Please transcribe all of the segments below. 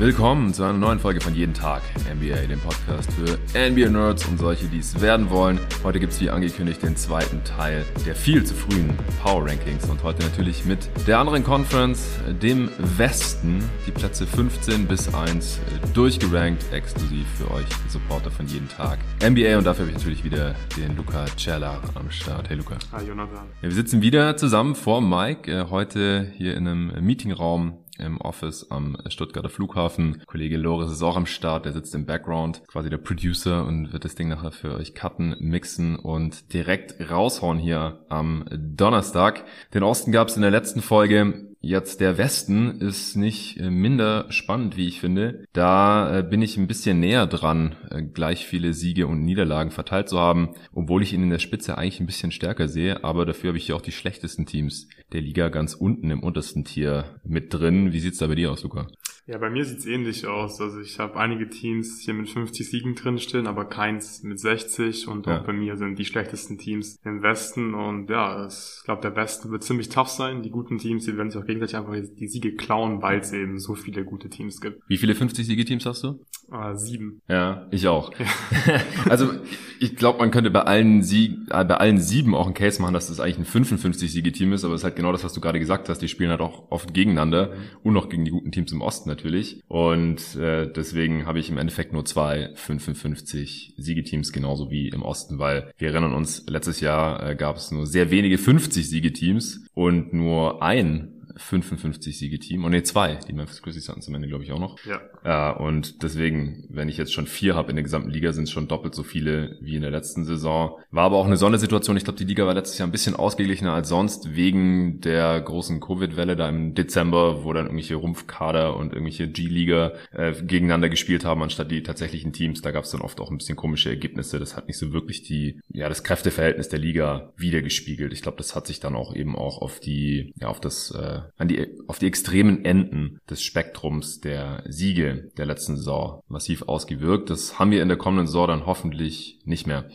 Willkommen zu einer neuen Folge von Jeden Tag NBA, dem Podcast für NBA-Nerds und solche, die es werden wollen. Heute gibt es wie angekündigt den zweiten Teil der viel zu frühen Power Rankings und heute natürlich mit der anderen Conference, dem Westen, die Plätze 15 bis 1 durchgerankt, exklusiv für euch Supporter von Jeden Tag NBA und dafür habe ich natürlich wieder den Luca Cella am Start. Hey Luca. Hi Jonathan. Ja, wir sitzen wieder zusammen vor Mike, äh, heute hier in einem Meetingraum im Office am Stuttgarter Flughafen. Kollege Loris ist auch am Start, der sitzt im Background, quasi der Producer und wird das Ding nachher für euch cutten, mixen und direkt raushauen hier am Donnerstag. Den Osten gab es in der letzten Folge Jetzt der Westen ist nicht äh, minder spannend, wie ich finde. Da äh, bin ich ein bisschen näher dran, äh, gleich viele Siege und Niederlagen verteilt zu haben, obwohl ich ihn in der Spitze eigentlich ein bisschen stärker sehe. Aber dafür habe ich hier auch die schlechtesten Teams der Liga ganz unten im untersten Tier mit drin. Wie sieht's da bei dir aus, Luca? Ja, bei mir sieht's ähnlich aus. Also ich habe einige Teams hier mit 50 Siegen drinstehen, aber keins mit 60 und ja. auch bei mir sind die schlechtesten Teams im Westen und ja, ich glaube, der Westen wird ziemlich tough sein. Die guten Teams, die werden sich auch gegenseitig einfach die Siege klauen, weil es eben so viele gute Teams gibt. Wie viele 50 Siege-Teams hast du? Äh, sieben. Ja, ich auch. Ja. also ich glaube, man könnte bei allen Sieg, äh, bei allen sieben auch einen Case machen, dass das eigentlich ein 55 Siege-Team ist, aber es ist halt genau das, was du gerade gesagt hast. Die spielen halt auch oft gegeneinander mhm. und noch gegen die guten Teams im Osten natürlich. Und äh, deswegen habe ich im Endeffekt nur zwei 55 Siegeteams, genauso wie im Osten, weil wir erinnern uns, letztes Jahr äh, gab es nur sehr wenige 50 Siegeteams und nur ein 55 Siege-Team. Und nee, zwei. Die Memphis Grizzlies hatten zum Ende, glaube ich, auch noch. Ja. Äh, und deswegen, wenn ich jetzt schon vier habe in der gesamten Liga, sind es schon doppelt so viele wie in der letzten Saison. War aber auch eine Sondersituation. Ich glaube, die Liga war letztes Jahr ein bisschen ausgeglichener als sonst, wegen der großen Covid-Welle da im Dezember, wo dann irgendwelche Rumpfkader und irgendwelche G-Liga äh, gegeneinander gespielt haben, anstatt die tatsächlichen Teams. Da gab es dann oft auch ein bisschen komische Ergebnisse. Das hat nicht so wirklich die, ja, das Kräfteverhältnis der Liga wiedergespiegelt. Ich glaube, das hat sich dann auch eben auch auf die, ja, auf das äh, an die, auf die extremen Enden des Spektrums der Siege der letzten Saison massiv ausgewirkt. Das haben wir in der kommenden Saison dann hoffentlich nicht mehr.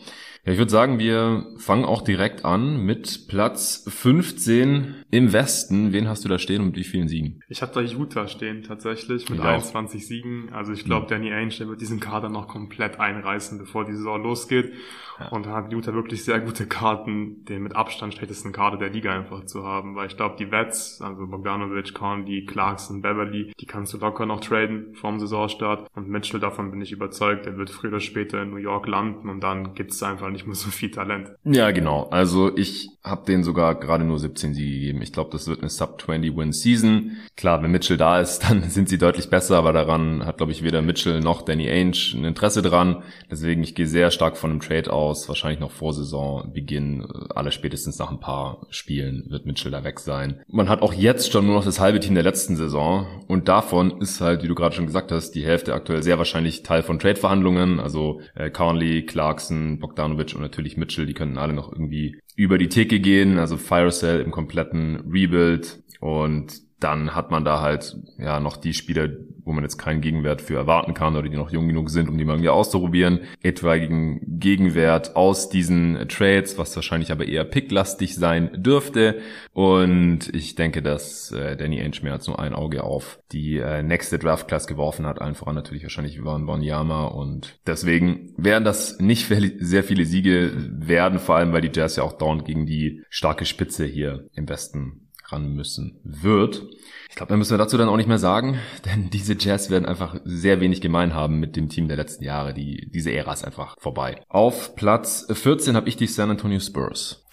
Ja, ich würde sagen, wir fangen auch direkt an mit Platz 15 im Westen. Wen hast du da stehen und mit wie vielen Siegen? Ich habe da Utah stehen tatsächlich mit 21 Siegen. Also ich glaube, mhm. Danny Ainge, wird diesen Kader noch komplett einreißen, bevor die Saison losgeht. Ja. Und da hat Utah wirklich sehr gute Karten, den mit Abstand schlechtesten Kader der Liga einfach zu haben. Weil ich glaube, die Vets, also Bogdanovic, Conley, Clarkson, Beverly, die kannst du locker noch traden vorm Saisonstart. Und Mitchell, davon bin ich überzeugt, der wird früher oder später in New York landen und dann gibt's einfach nicht mehr so viel Talent. Ja, genau. Also ich habe denen sogar gerade nur 17 Siege gegeben. Ich glaube, das wird eine Sub-20-Win-Season. Klar, wenn Mitchell da ist, dann sind sie deutlich besser, aber daran hat, glaube ich, weder Mitchell noch Danny Ainge ein Interesse dran. Deswegen, ich gehe sehr stark von einem Trade aus. Wahrscheinlich noch vor Saisonbeginn, aller spätestens nach ein paar Spielen wird Mitchell da weg sein. Man hat auch jetzt schon nur noch das halbe Team der letzten Saison und davon ist halt, wie du gerade schon gesagt hast, die Hälfte aktuell sehr wahrscheinlich Teil von Trade-Verhandlungen. Also äh, Conley, Clarkson, Bogdanovic und natürlich Mitchell, die könnten alle noch irgendwie über die Theke gehen. Also Fire Cell im kompletten Rebuild und dann hat man da halt ja noch die Spieler, wo man jetzt keinen Gegenwert für erwarten kann oder die noch jung genug sind, um die mal irgendwie auszuprobieren. Etwaigen Gegenwert aus diesen Trades, was wahrscheinlich aber eher picklastig sein dürfte. Und ich denke, dass äh, Danny Ainge mehr als nur ein Auge auf die äh, nächste Draft Class geworfen hat. Einfach natürlich wahrscheinlich Van Bonyama und deswegen werden das nicht sehr viele Siege werden, vor allem weil die Jazz ja auch dauernd gegen die starke Spitze hier im Westen ran müssen wird. Ich glaube, da müssen wir dazu dann auch nicht mehr sagen, denn diese Jazz werden einfach sehr wenig gemein haben mit dem Team der letzten Jahre. Die, diese Ära ist einfach vorbei. Auf Platz 14 habe ich die San Antonio Spurs.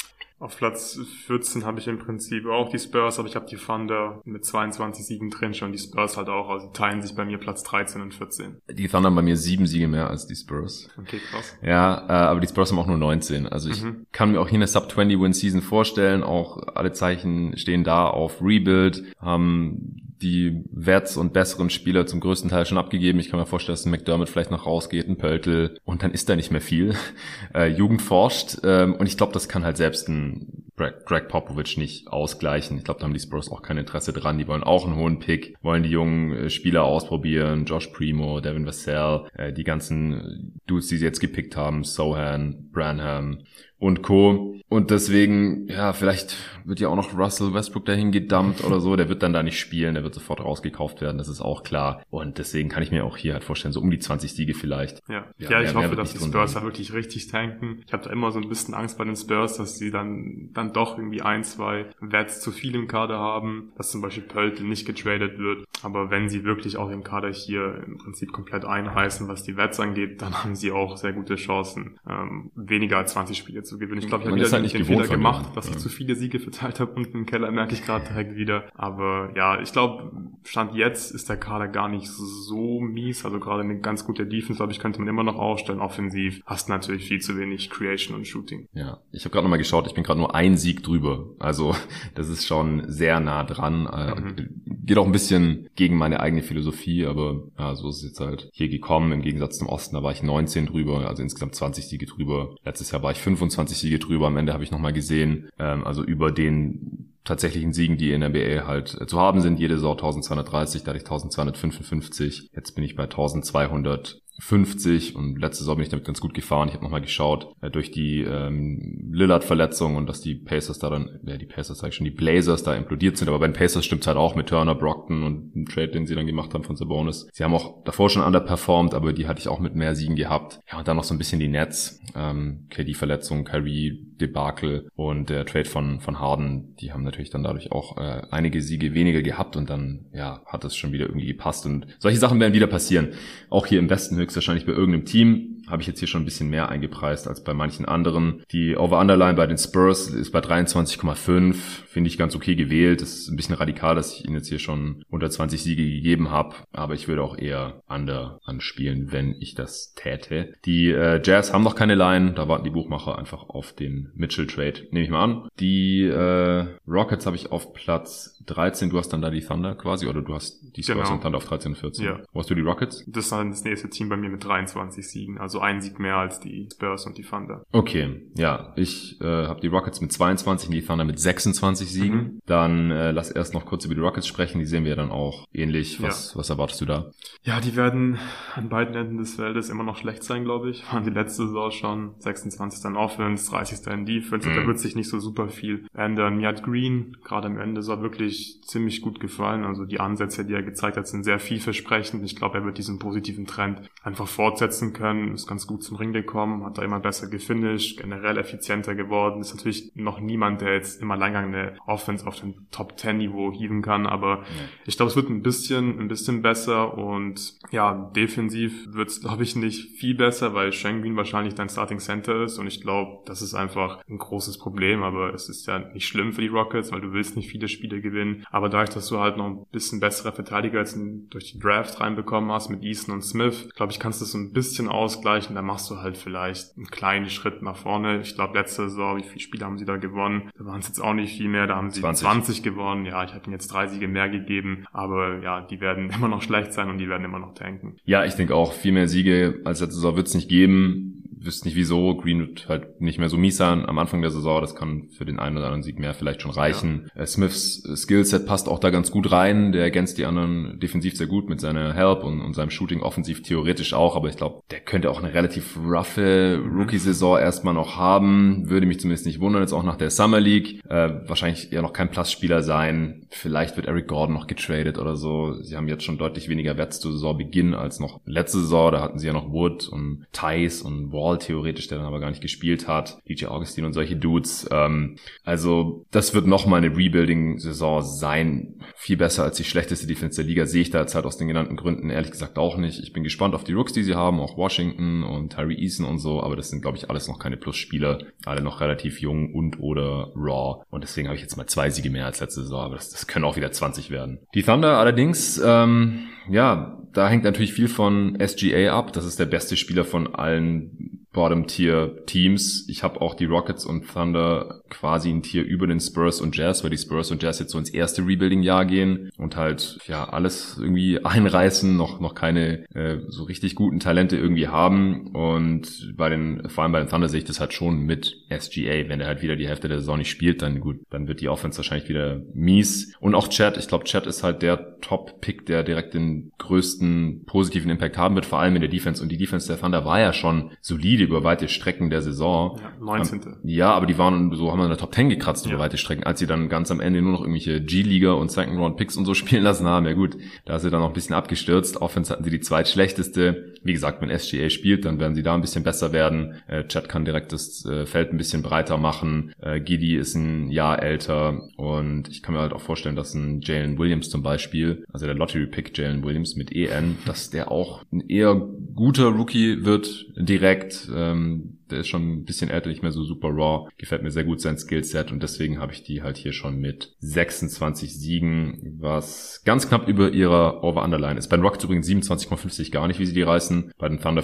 Auf Platz 14 habe ich im Prinzip auch die Spurs, aber ich habe die Thunder mit 22 Siegen drin schon. Die Spurs halt auch, also teilen sich bei mir Platz 13 und 14. Die Thunder haben bei mir sieben Siege mehr als die Spurs. Okay, krass. Ja, äh, aber die Spurs haben auch nur 19. Also ich mhm. kann mir auch hier eine Sub-20-Win-Season vorstellen. Auch alle Zeichen stehen da auf Rebuild, haben die Werts und besseren Spieler zum größten Teil schon abgegeben. Ich kann mir vorstellen, dass ein McDermott vielleicht noch rausgeht, ein Pöltl und dann ist da nicht mehr viel. Äh, Jugend forscht ähm, und ich glaube, das kann halt selbst ein Greg, Popovich nicht ausgleichen. Ich glaube, da haben die Spurs auch kein Interesse dran. Die wollen auch einen hohen Pick, wollen die jungen äh, Spieler ausprobieren. Josh Primo, Devin Vassell, äh, die ganzen Dudes, die sie jetzt gepickt haben, Sohan, Branham und Co. Und deswegen, ja, vielleicht wird ja auch noch Russell Westbrook dahin gedumpt oder so. Der wird dann da nicht spielen, der wird sofort rausgekauft werden, das ist auch klar. Und deswegen kann ich mir auch hier halt vorstellen, so um die 20 Siege vielleicht. Ja, ja, ja ich hoffe, dass die Spurs da wirklich richtig tanken. Ich habe da immer so ein bisschen Angst bei den Spurs, dass sie dann, dann doch irgendwie ein, zwei Wets zu viel im Kader haben, dass zum Beispiel Pöltl nicht getradet wird. Aber wenn sie wirklich auch den Kader hier im Prinzip komplett einreißen, was die Wets angeht, dann haben sie auch sehr gute Chancen, ähm, weniger als 20 Spiele zu gewinnen. Ich glaube, ich habe wieder halt den Fehler gemacht, dass ich zu viele Siege verteilt habe unten im Keller, merke ich gerade direkt wieder. Aber ja, ich glaube, Stand jetzt ist der Kader gar nicht so mies. Also gerade eine ganz gute Defense, glaube ich, könnte man immer noch aufstellen. Offensiv hast natürlich viel zu wenig Creation und Shooting. Ja, ich habe gerade nochmal geschaut, ich bin gerade nur ein Sieg drüber. Also das ist schon sehr nah dran. Äh, mhm. Geht auch ein bisschen gegen meine eigene Philosophie, aber ja, so ist es jetzt halt hier gekommen. Im Gegensatz zum Osten, da war ich 19 drüber, also insgesamt 20 Siege drüber. Letztes Jahr war ich 25 Siege drüber. Am Ende habe ich nochmal gesehen, ähm, also über den tatsächlichen Siegen, die in der NBA halt äh, zu haben sind. Jede Saison 1230, da hatte ich 1255. Jetzt bin ich bei 1200 50 und letzte Saison bin ich damit ganz gut gefahren. Ich habe nochmal geschaut, äh, durch die ähm, Lillard-Verletzung und dass die Pacers da dann, ja die Pacers sag ich schon, die Blazers da implodiert sind, aber bei den Pacers stimmt's halt auch mit Turner, Brockton und dem Trade, den sie dann gemacht haben von Sabonis. Sie haben auch davor schon underperformed, aber die hatte ich auch mit mehr Siegen gehabt. Ja, und dann noch so ein bisschen die Nets, ähm, KD-Verletzung, Kyrie Debakel und der Trade von, von Harden, die haben natürlich dann dadurch auch äh, einige Siege weniger gehabt und dann, ja, hat es schon wieder irgendwie gepasst und solche Sachen werden wieder passieren. Auch hier im Westen höchstwahrscheinlich bei irgendeinem Team habe ich jetzt hier schon ein bisschen mehr eingepreist als bei manchen anderen. Die Over-Underline bei den Spurs ist bei 23,5. Finde ich ganz okay gewählt. Das ist ein bisschen radikal, dass ich ihnen jetzt hier schon unter 20 Siege gegeben habe. Aber ich würde auch eher Under anspielen, wenn ich das täte. Die äh, Jazz haben noch keine Line. Da warten die Buchmacher einfach auf den Mitchell-Trade. Nehme ich mal an. Die äh, Rockets habe ich auf Platz 13. Du hast dann da die Thunder quasi. Oder du hast die Spurs genau. und Thunder auf 13 und 14. Ja. Wo hast du die Rockets? Das ist dann das nächste Team bei mir mit 23 Siegen. Also ein Sieg mehr als die Spurs und die Thunder. Okay, ja. Ich äh, habe die Rockets mit 22 und die Thunder mit 26 Siegen. Mhm. Dann äh, lass erst noch kurz über die Rockets sprechen. Die sehen wir dann auch ähnlich. Was, ja. was erwartest du da? Ja, die werden an beiden Enden des Feldes immer noch schlecht sein, glaube ich. Waren die letzte Saison schon 26. in Offense, 30. in Defense. Mhm. Da wird sich nicht so super viel ändern. Mir hat Green gerade am Ende so wirklich ziemlich gut gefallen. Also die Ansätze, die er gezeigt hat, sind sehr vielversprechend. Ich glaube, er wird diesen positiven Trend einfach fortsetzen können ist ganz gut zum Ring gekommen, hat da immer besser gefinisht, generell effizienter geworden. Ist natürlich noch niemand, der jetzt immer lange eine Offense auf dem Top 10 Niveau hieven kann, aber ja. ich glaube, es wird ein bisschen, ein bisschen besser und ja, defensiv wird es, glaube ich, nicht viel besser, weil Schengen wahrscheinlich dein Starting Center ist und ich glaube, das ist einfach ein großes Problem, aber es ist ja nicht schlimm für die Rockets, weil du willst nicht viele Spiele gewinnen, aber dadurch, dass du halt noch ein bisschen bessere Verteidiger als durch die Draft reinbekommen hast mit Easton und Smith, glaube ich, kannst du es so ein bisschen ausgleichen Bereichen, da machst du halt vielleicht einen kleinen Schritt nach vorne. Ich glaube, letzte Saison, wie viele Spiele haben sie da gewonnen? Da waren es jetzt auch nicht viel mehr, da haben sie 20, 20 gewonnen. Ja, ich habe ihnen jetzt drei Siege mehr gegeben, aber ja, die werden immer noch schlecht sein und die werden immer noch tanken. Ja, ich denke auch, viel mehr Siege als letzte Saison wird es nicht geben wüsste nicht wieso. Green wird halt nicht mehr so mies sein am Anfang der Saison. Das kann für den einen oder anderen Sieg mehr vielleicht schon reichen. Ja. Äh, Smiths Skillset passt auch da ganz gut rein. Der ergänzt die anderen defensiv sehr gut mit seiner Help und, und seinem Shooting offensiv theoretisch auch. Aber ich glaube, der könnte auch eine relativ roughe Rookie-Saison erstmal noch haben. Würde mich zumindest nicht wundern, jetzt auch nach der Summer League. Äh, wahrscheinlich eher noch kein Platzspieler sein. Vielleicht wird Eric Gordon noch getradet oder so. Sie haben jetzt schon deutlich weniger Wert zu Saisonbeginn als noch letzte Saison. Da hatten sie ja noch Wood und Tice und Wall Hall theoretisch, der dann aber gar nicht gespielt hat, DJ Augustin und solche Dudes. Ähm, also das wird nochmal eine Rebuilding-Saison sein. Viel besser als die schlechteste Defense der Liga sehe ich da jetzt halt aus den genannten Gründen ehrlich gesagt auch nicht. Ich bin gespannt auf die Rooks, die sie haben, auch Washington und Tyree Eason und so, aber das sind glaube ich alles noch keine Plus-Spieler, alle noch relativ jung und oder raw und deswegen habe ich jetzt mal zwei Siege mehr als letzte Saison, aber das, das können auch wieder 20 werden. Die Thunder allerdings, ähm, ja, da hängt natürlich viel von SGA ab. Das ist der beste Spieler von allen Bottom-Tier-Teams. Ich habe auch die Rockets und Thunder quasi ein Tier über den Spurs und Jazz, weil die Spurs und Jazz jetzt so ins erste Rebuilding-Jahr gehen und halt ja alles irgendwie einreißen, noch noch keine äh, so richtig guten Talente irgendwie haben. Und bei den, vor allem bei den Thunder sehe ich das halt schon mit SGA. Wenn er halt wieder die Hälfte der Saison nicht spielt, dann gut, dann wird die Offense wahrscheinlich wieder mies. Und auch Chad, ich glaube, Chad ist halt der Top-Pick, der direkt den größten positiven Impact haben wird, vor allem in der Defense. Und die Defense der Thunder war ja schon solide Spiele über weite Strecken der Saison. Ja, 19. Ja, aber die waren so, haben in der Top 10 gekratzt ja. über weite Strecken, als sie dann ganz am Ende nur noch irgendwelche G-Liga und Second Round Picks und so spielen lassen haben. Ja gut, da ist sie dann noch ein bisschen abgestürzt. Offense hatten sie die zweitschlechteste. Wie gesagt, wenn SGA spielt, dann werden sie da ein bisschen besser werden. Äh, Chad kann direkt das äh, Feld ein bisschen breiter machen. Äh, Giddy ist ein Jahr älter und ich kann mir halt auch vorstellen, dass ein Jalen Williams zum Beispiel, also der Lottery-Pick Jalen Williams mit EN, dass der auch ein eher guter Rookie wird direkt. Ähm, der ist schon ein bisschen älter, nicht mehr so super raw. Gefällt mir sehr gut sein Skillset und deswegen habe ich die halt hier schon mit 26 Siegen, was ganz knapp über ihrer Over-Underline ist. Bei den Rockets übrigens 27,50 gar nicht, wie sie die reißen. Bei den Thunder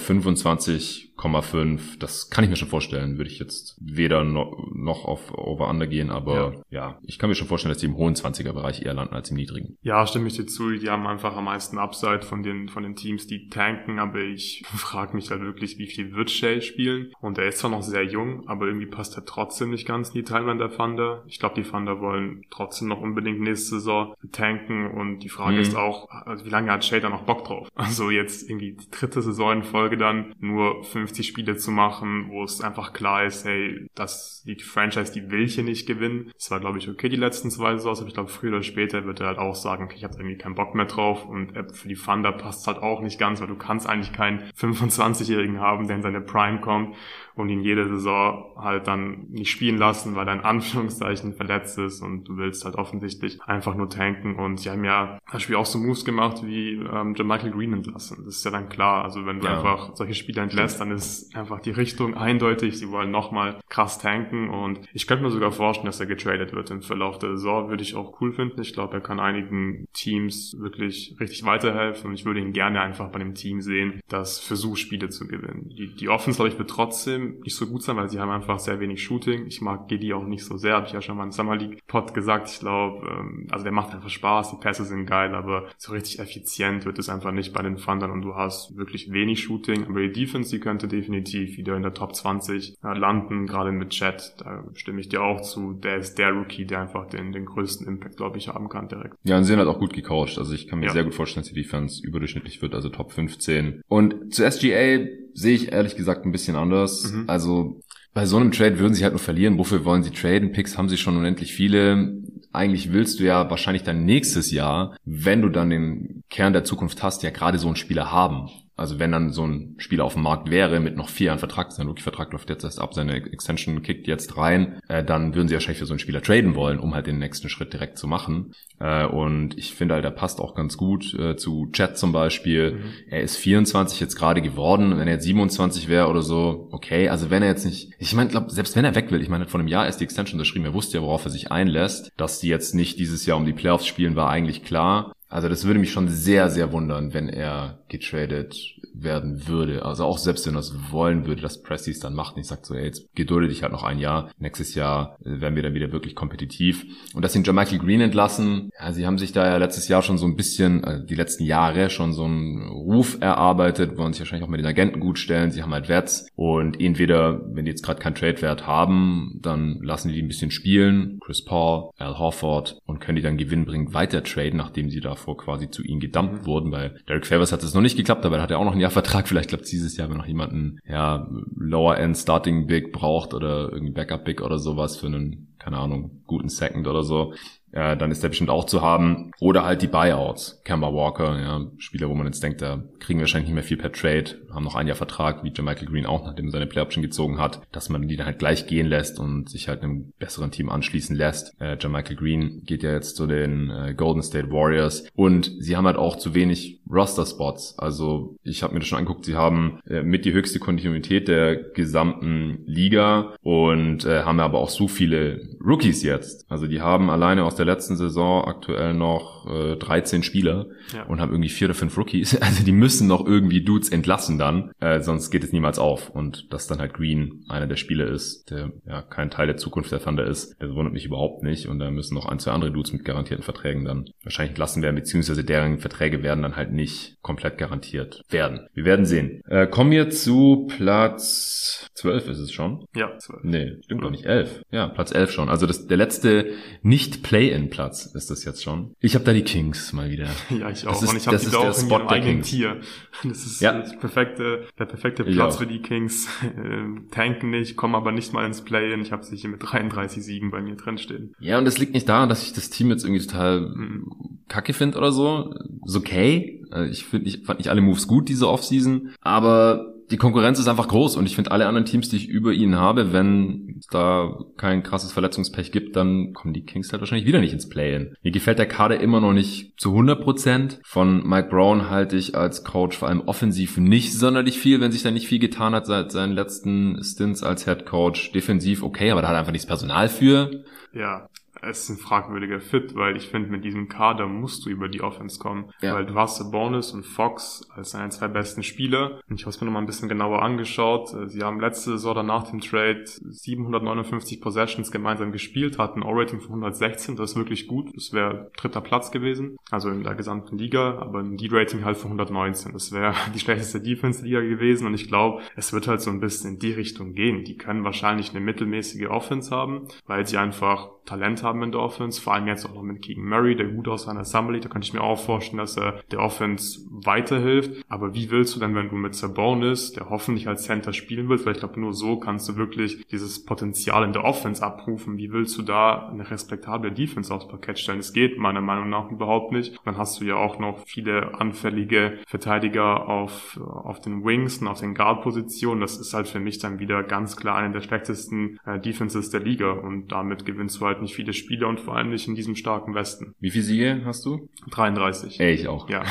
25,5. Das kann ich mir schon vorstellen. Würde ich jetzt weder noch auf Over-Under gehen, aber ja. ja. ich kann mir schon vorstellen, dass die im hohen 20er-Bereich eher landen als im niedrigen. Ja, stimme ich dir zu. Die haben einfach am meisten Upside von den, von den Teams, die tanken, aber ich frage mich halt wirklich, wie viel wird Shay spielen? Und der ist zwar noch sehr jung, aber irgendwie passt er trotzdem nicht ganz in die Timeline der Thunder. Ich glaube, die Thunder wollen trotzdem noch unbedingt nächste Saison tanken und die Frage mhm. ist auch, also wie lange hat Shader noch Bock drauf? Also jetzt irgendwie die dritte Saison in Folge dann nur 50 Spiele zu machen, wo es einfach klar ist, hey, dass die Franchise, die will hier nicht gewinnen. Das war, glaube ich, okay die letzten zwei Saisons, aber ich glaube, früher oder später wird er halt auch sagen, okay, ich habe irgendwie keinen Bock mehr drauf und für die Thunder passt es halt auch nicht ganz, weil du kannst eigentlich keinen 25-Jährigen haben, der in seine Prime kommt und ihn jede Saison halt dann nicht spielen lassen, weil er in Anführungszeichen verletzt ist und du willst halt offensichtlich einfach nur tanken und sie haben ja das Spiel auch so Moves gemacht wie ähm, Michael Green entlassen. Das ist ja dann klar. Also wenn du ja. einfach solche Spieler entlässt, dann ist einfach die Richtung eindeutig. Sie wollen nochmal krass tanken und ich könnte mir sogar vorstellen, dass er getradet wird im Verlauf der Saison. Würde ich auch cool finden. Ich glaube, er kann einigen Teams wirklich richtig weiterhelfen und ich würde ihn gerne einfach bei dem Team sehen, das versucht, Spiele zu gewinnen. Die, die Offense, glaube ich, wird trotzdem nicht so gut sein, weil sie haben einfach sehr wenig Shooting. Ich mag Giddy auch nicht so sehr, habe ich ja schon mal im Summer League Pod gesagt. Ich glaube, ähm, also der macht einfach Spaß, die Pässe sind geil, aber so richtig effizient wird es einfach nicht bei den Thundern und du hast wirklich wenig Shooting. Aber die Defense, die könnte definitiv wieder in der Top 20 äh, landen, gerade mit Chat. Da stimme ich dir auch zu. Der ist der Rookie, der einfach den, den größten Impact, glaube ich, haben kann direkt. Ja, und sie sind halt auch gut gecoacht. Also ich kann mir ja. sehr gut vorstellen, dass die Defense überdurchschnittlich wird, also Top 15. Und zu SGA sehe ich ehrlich gesagt ein bisschen anders. Mhm. Also bei so einem Trade würden sie halt nur verlieren. Wofür wollen sie traden? Picks haben sie schon unendlich viele. Eigentlich willst du ja wahrscheinlich dann nächstes Jahr, wenn du dann den Kern der Zukunft hast, ja gerade so einen Spieler haben. Also wenn dann so ein Spieler auf dem Markt wäre mit noch vier Jahren Vertrag, sein Rookie-Vertrag läuft jetzt erst ab, seine Extension kickt jetzt rein, äh, dann würden sie wahrscheinlich für so einen Spieler traden wollen, um halt den nächsten Schritt direkt zu machen. Äh, und ich finde halt, der passt auch ganz gut äh, zu Chat zum Beispiel. Mhm. Er ist 24 jetzt gerade geworden. Wenn er jetzt 27 wäre oder so, okay. Also wenn er jetzt nicht, ich meine, glaube selbst wenn er weg will, ich meine, vor einem Jahr ist die Extension unterschrieben, er wusste ja, worauf er sich einlässt. Dass die jetzt nicht dieses Jahr um die Playoffs spielen, war eigentlich klar. Also das würde mich schon sehr, sehr wundern, wenn er getradet werden würde. Also auch selbst wenn er es wollen würde, dass Presti es dann macht und ich sage so, ey, jetzt gedulde dich halt noch ein Jahr. Nächstes Jahr äh, werden wir dann wieder wirklich kompetitiv. Und dass sie Michael Green entlassen, ja, sie haben sich da ja letztes Jahr schon so ein bisschen, also die letzten Jahre schon so einen Ruf erarbeitet, wollen sich wahrscheinlich auch mit den Agenten gut stellen. Sie haben halt Werts und entweder, wenn die jetzt gerade keinen Trade-Wert haben, dann lassen die die ein bisschen spielen. Chris Paul, Al Horford und können die dann gewinnbringend weiter traden, nachdem sie da davor quasi zu ihnen gedumpt mhm. wurden. Bei Derek Favors hat es noch nicht geklappt, aber er hat ja auch noch ein Jahr Vertrag. Vielleicht klappt dieses Jahr, wenn noch jemanden, ja, Lower End Starting Big braucht oder irgendwie Backup Big oder sowas für einen, keine Ahnung, guten Second oder so äh, dann ist der bestimmt auch zu haben. Oder halt die Buyouts. Kemba Walker, ja, Spieler, wo man jetzt denkt, da kriegen wir wahrscheinlich nicht mehr viel per Trade, haben noch ein Jahr Vertrag, wie Michael Green auch, nachdem er seine Play-Option gezogen hat, dass man die dann halt gleich gehen lässt und sich halt einem besseren Team anschließen lässt. Äh, Michael Green geht ja jetzt zu den äh, Golden State Warriors und sie haben halt auch zu wenig Roster-Spots. Also ich habe mir das schon angeguckt, sie haben äh, mit die höchste Kontinuität der gesamten Liga und äh, haben aber auch so viele Rookies jetzt. Also die haben alleine aus der letzten Saison aktuell noch äh, 13 Spieler ja. und haben irgendwie vier oder fünf Rookies. Also die müssen noch irgendwie Dudes entlassen dann, äh, sonst geht es niemals auf. Und dass dann halt Green einer der Spieler ist, der ja kein Teil der Zukunft der Thunder ist, das wundert mich überhaupt nicht. Und da müssen noch ein, zwei andere Dudes mit garantierten Verträgen dann wahrscheinlich entlassen werden, beziehungsweise deren Verträge werden dann halt nicht komplett garantiert werden. Wir werden sehen. Äh, kommen wir zu Platz 12 ist es schon? Ja, 12. Nee, stimmt doch nicht. 11. Ja, Platz 11 schon. Also das, der letzte Nicht-Play-In-Platz ist das jetzt schon. Ich habe da die Kings mal wieder. Ja, ich auch. Das ist, Und ich habe die da auch in ihrem eigenen Tier. Das ist ja. das perfekte, der perfekte Platz für die Kings. Äh, tanken nicht, kommen aber nicht mal ins Play-In. Ich habe sie hier mit 33 Siegen bei mir drin stehen. Ja, und das liegt nicht daran, dass ich das Team jetzt irgendwie total mhm. kacke finde oder so. Ist okay. Äh, ich, find, ich fand nicht alle Moves gut diese Offseason, aber die Konkurrenz ist einfach groß und ich finde alle anderen Teams, die ich über ihnen habe, wenn es da kein krasses Verletzungspech gibt, dann kommen die Kings halt wahrscheinlich wieder nicht ins Play-In. Mir gefällt der Kader immer noch nicht zu 100 Prozent. Von Mike Brown halte ich als Coach vor allem offensiv nicht sonderlich viel, wenn sich da nicht viel getan hat seit seinen letzten Stints als Head Coach. Defensiv okay, aber da hat er einfach nicht das Personal für. Ja, es ist ein fragwürdiger Fit, weil ich finde, mit diesem Kader musst du über die Offense kommen. Ja. Weil du hast Bonus und Fox als deine zwei besten Spieler. Und ich habe es mir nochmal ein bisschen genauer angeschaut. Sie haben letzte Saison oder nach dem Trade 759 Possessions gemeinsam gespielt, hatten ein O-Rating von 116. Das ist wirklich gut. Das wäre dritter Platz gewesen. Also in der gesamten Liga. Aber ein D-Rating halt von 119. Das wäre die schlechteste Defense-Liga gewesen. Und ich glaube, es wird halt so ein bisschen in die Richtung gehen. Die können wahrscheinlich eine mittelmäßige Offense haben, weil sie einfach Talent haben in der Offense, vor allem jetzt auch noch mit Keegan Murray, der gut aus seiner Assembly, da kann ich mir auch vorstellen, dass er der Offense weiterhilft. Aber wie willst du denn, wenn du mit Sabonis, der hoffentlich als Center spielen wird, weil ich glaube, nur so kannst du wirklich dieses Potenzial in der Offense abrufen. Wie willst du da eine respektable Defense aufs Parkett stellen? Es geht meiner Meinung nach überhaupt nicht. Dann hast du ja auch noch viele anfällige Verteidiger auf, auf den Wings und auf den Guard-Positionen. Das ist halt für mich dann wieder ganz klar eine der schlechtesten äh, Defenses der Liga und damit gewinnst du halt nicht viele Spiele und vor allem nicht in diesem starken Westen. Wie viele Siege hast du? 33. Ey, ich auch. Ja.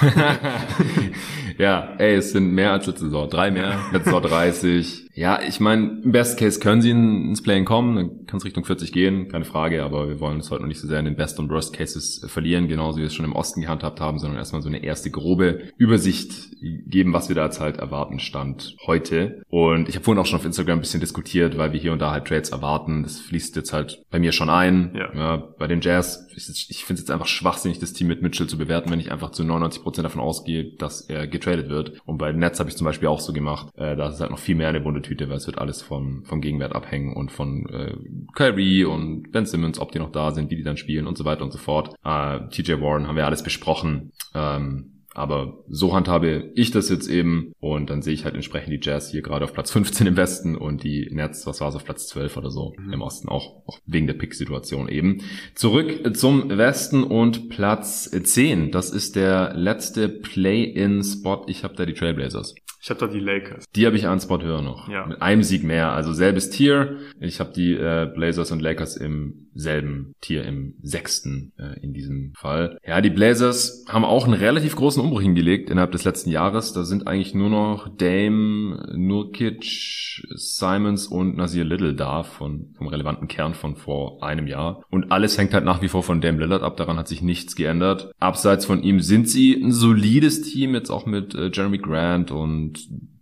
ja, ey, es sind mehr als letzte Saison. Drei mehr, letzte Saison 30. Ja, ich meine, im Best Case können sie ins Playen kommen, dann kann es Richtung 40 gehen, keine Frage, aber wir wollen uns heute noch nicht so sehr in den Best und Worst Cases verlieren, genauso wie wir es schon im Osten gehandhabt haben, sondern erstmal so eine erste grobe Übersicht geben, was wir da jetzt halt erwarten stand heute. Und ich habe vorhin auch schon auf Instagram ein bisschen diskutiert, weil wir hier und da halt Trades erwarten. Das fließt jetzt halt bei mir schon ein. Ja. ja bei den Jazz, ich finde es jetzt einfach schwachsinnig, das Team mit Mitchell zu bewerten, wenn ich einfach zu 99% davon ausgehe, dass er getradet wird. Und bei den Nets habe ich zum Beispiel auch so gemacht. Äh, da ist halt noch viel mehr eine bunte Tüte, weil es wird alles vom, vom Gegenwert abhängen und von äh, Kyrie und Ben Simmons, ob die noch da sind, wie die dann spielen und so weiter und so fort. Äh, TJ Warren haben wir alles besprochen. Ähm, aber so handhabe ich das jetzt eben und dann sehe ich halt entsprechend die Jazz hier gerade auf Platz 15 im Westen und die Nets, was war es, auf Platz 12 oder so mhm. im Osten auch, auch wegen der Pick-Situation eben. Zurück zum Westen und Platz 10. Das ist der letzte Play-in-Spot. Ich habe da die Trailblazers. Ich habe da die Lakers. Die habe ich einen Spot höher noch. Ja. Mit einem Sieg mehr. Also selbes Tier. Ich habe die äh, Blazers und Lakers im selben Tier, im sechsten äh, in diesem Fall. Ja, die Blazers haben auch einen relativ großen Umbruch hingelegt innerhalb des letzten Jahres. Da sind eigentlich nur noch Dame, Nurkic, Simons und Nasir Little da von, vom relevanten Kern von vor einem Jahr. Und alles hängt halt nach wie vor von Dame Lillard ab. Daran hat sich nichts geändert. Abseits von ihm sind sie ein solides Team, jetzt auch mit äh, Jeremy Grant und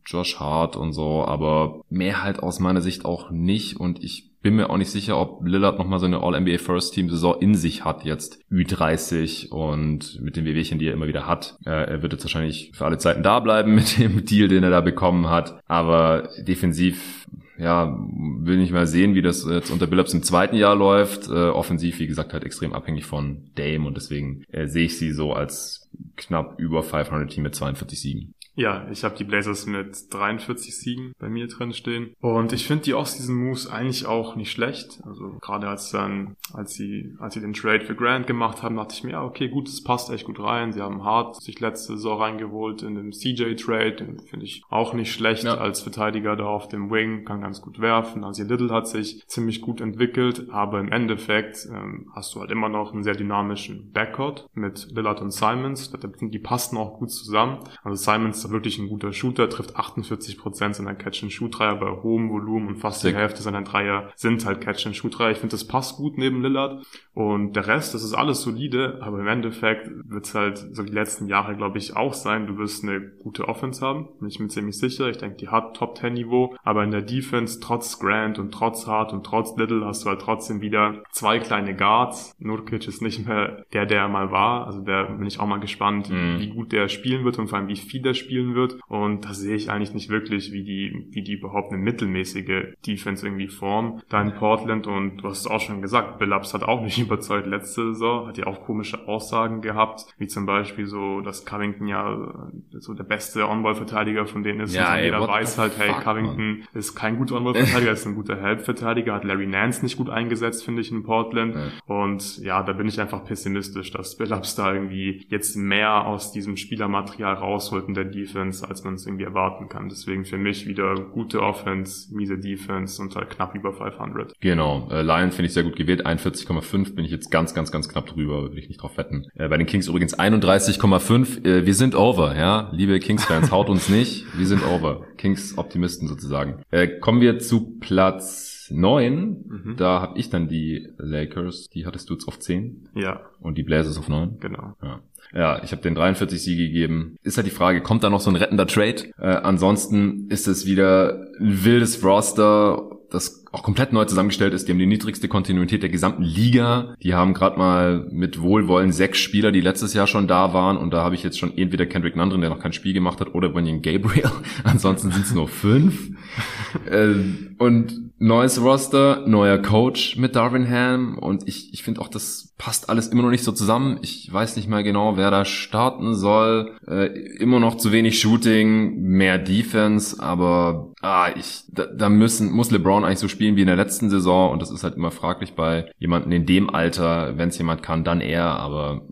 Josh Hart und so, aber mehr halt aus meiner Sicht auch nicht und ich bin mir auch nicht sicher, ob Lillard nochmal so eine All-NBA First Team Saison in sich hat jetzt. Ü30 und mit den Wehwehchen, die er immer wieder hat. Er wird jetzt wahrscheinlich für alle Zeiten da bleiben mit dem Deal, den er da bekommen hat. Aber defensiv ja, will nicht mal sehen, wie das jetzt unter Billups im zweiten Jahr läuft. Äh, offensiv, wie gesagt, halt extrem abhängig von Dame und deswegen äh, sehe ich sie so als knapp über 500 Team mit 42 Siegen. Ja, ich habe die Blazers mit 43 Siegen bei mir drin stehen. Und ich finde die Off-Season-Moves eigentlich auch nicht schlecht. Also gerade als dann, als sie, als sie den Trade für Grant gemacht haben, dachte ich mir, ja, okay, gut, das passt echt gut rein. Sie haben hart sich letzte Saison reingeholt in dem CJ-Trade. Finde ich auch nicht schlecht ja. als Verteidiger da auf dem Wing, kann ganz gut werfen. Also Little hat sich ziemlich gut entwickelt, aber im Endeffekt ähm, hast du halt immer noch einen sehr dynamischen Backcourt mit Lillard und Simons. Die passen auch gut zusammen. Also Simons ist wirklich ein guter Shooter, trifft 48% seiner Catch-and-Shoot-Dreier bei hohem Volumen und fast die Hälfte seiner Dreier sind halt Catch-and-Shoot-Dreier. Ich finde, das passt gut neben Lillard und der Rest, das ist alles solide, aber im Endeffekt wird es halt so die letzten Jahre, glaube ich, auch sein. Du wirst eine gute Offense haben, bin ich mir ziemlich sicher. Ich denke, die hat Top-10-Niveau, aber in der Defense, trotz Grant und trotz Hart und trotz Little, hast du halt trotzdem wieder zwei kleine Guards. Nurkic ist nicht mehr der, der er mal war. Also der bin ich auch mal gespannt, mhm. wie gut der spielen wird und vor allem wie viel der spielen wird. Und da sehe ich eigentlich nicht wirklich, wie die, wie die überhaupt eine mittelmäßige Defense irgendwie formen. Da in Portland und du hast es auch schon gesagt, Billups hat auch nicht überzeugt letzte Saison, hat ja auch komische Aussagen gehabt, wie zum Beispiel so, dass Covington ja so der beste On-Ball-Verteidiger von denen ist. Ja, und ey, jeder weiß halt, hey, Covington man. ist kein guter On-Ball-Verteidiger, ist ein guter Help-Verteidiger, hat Larry Nance nicht gut eingesetzt, finde ich, in Portland. Ja. Und ja, da bin ich einfach pessimistisch, dass Billups da irgendwie jetzt mehr aus diesem Spielermaterial rausholt in der Defense, als man es irgendwie erwarten kann. Deswegen für mich wieder gute Offense, miese Defense und halt knapp über 500. Genau, äh, Lion finde ich sehr gut gewählt, 41,5 bin ich jetzt ganz, ganz, ganz knapp drüber, würde ich nicht drauf wetten. Äh, bei den Kings übrigens 31,5, äh, wir sind over, ja, liebe Kings-Fans, haut uns nicht, wir sind over. Kings-Optimisten sozusagen. Äh, kommen wir zu Platz 9, mhm. da habe ich dann die Lakers, die hattest du jetzt auf 10. Ja. Und die Blazers auf 9. Genau. Ja. Ja, ich habe den 43 Siege gegeben. Ist halt die Frage, kommt da noch so ein rettender Trade? Äh, ansonsten ist es wieder ein wildes Roster, das auch komplett neu zusammengestellt ist. Die haben die niedrigste Kontinuität der gesamten Liga. Die haben gerade mal mit Wohlwollen sechs Spieler, die letztes Jahr schon da waren. Und da habe ich jetzt schon entweder Kendrick Nunn drin, der noch kein Spiel gemacht hat, oder Bunyan Gabriel. Ansonsten sind es nur fünf. äh, und neues Roster, neuer Coach mit Darwin Ham. Und ich, ich finde auch, das passt alles immer noch nicht so zusammen. Ich weiß nicht mal genau, wer da starten soll. Äh, immer noch zu wenig Shooting, mehr Defense, aber ah, ich, da, da müssen, muss LeBron eigentlich so spielen wie in der letzten Saison und das ist halt immer fraglich bei jemanden in dem Alter. Wenn es jemand kann, dann er, aber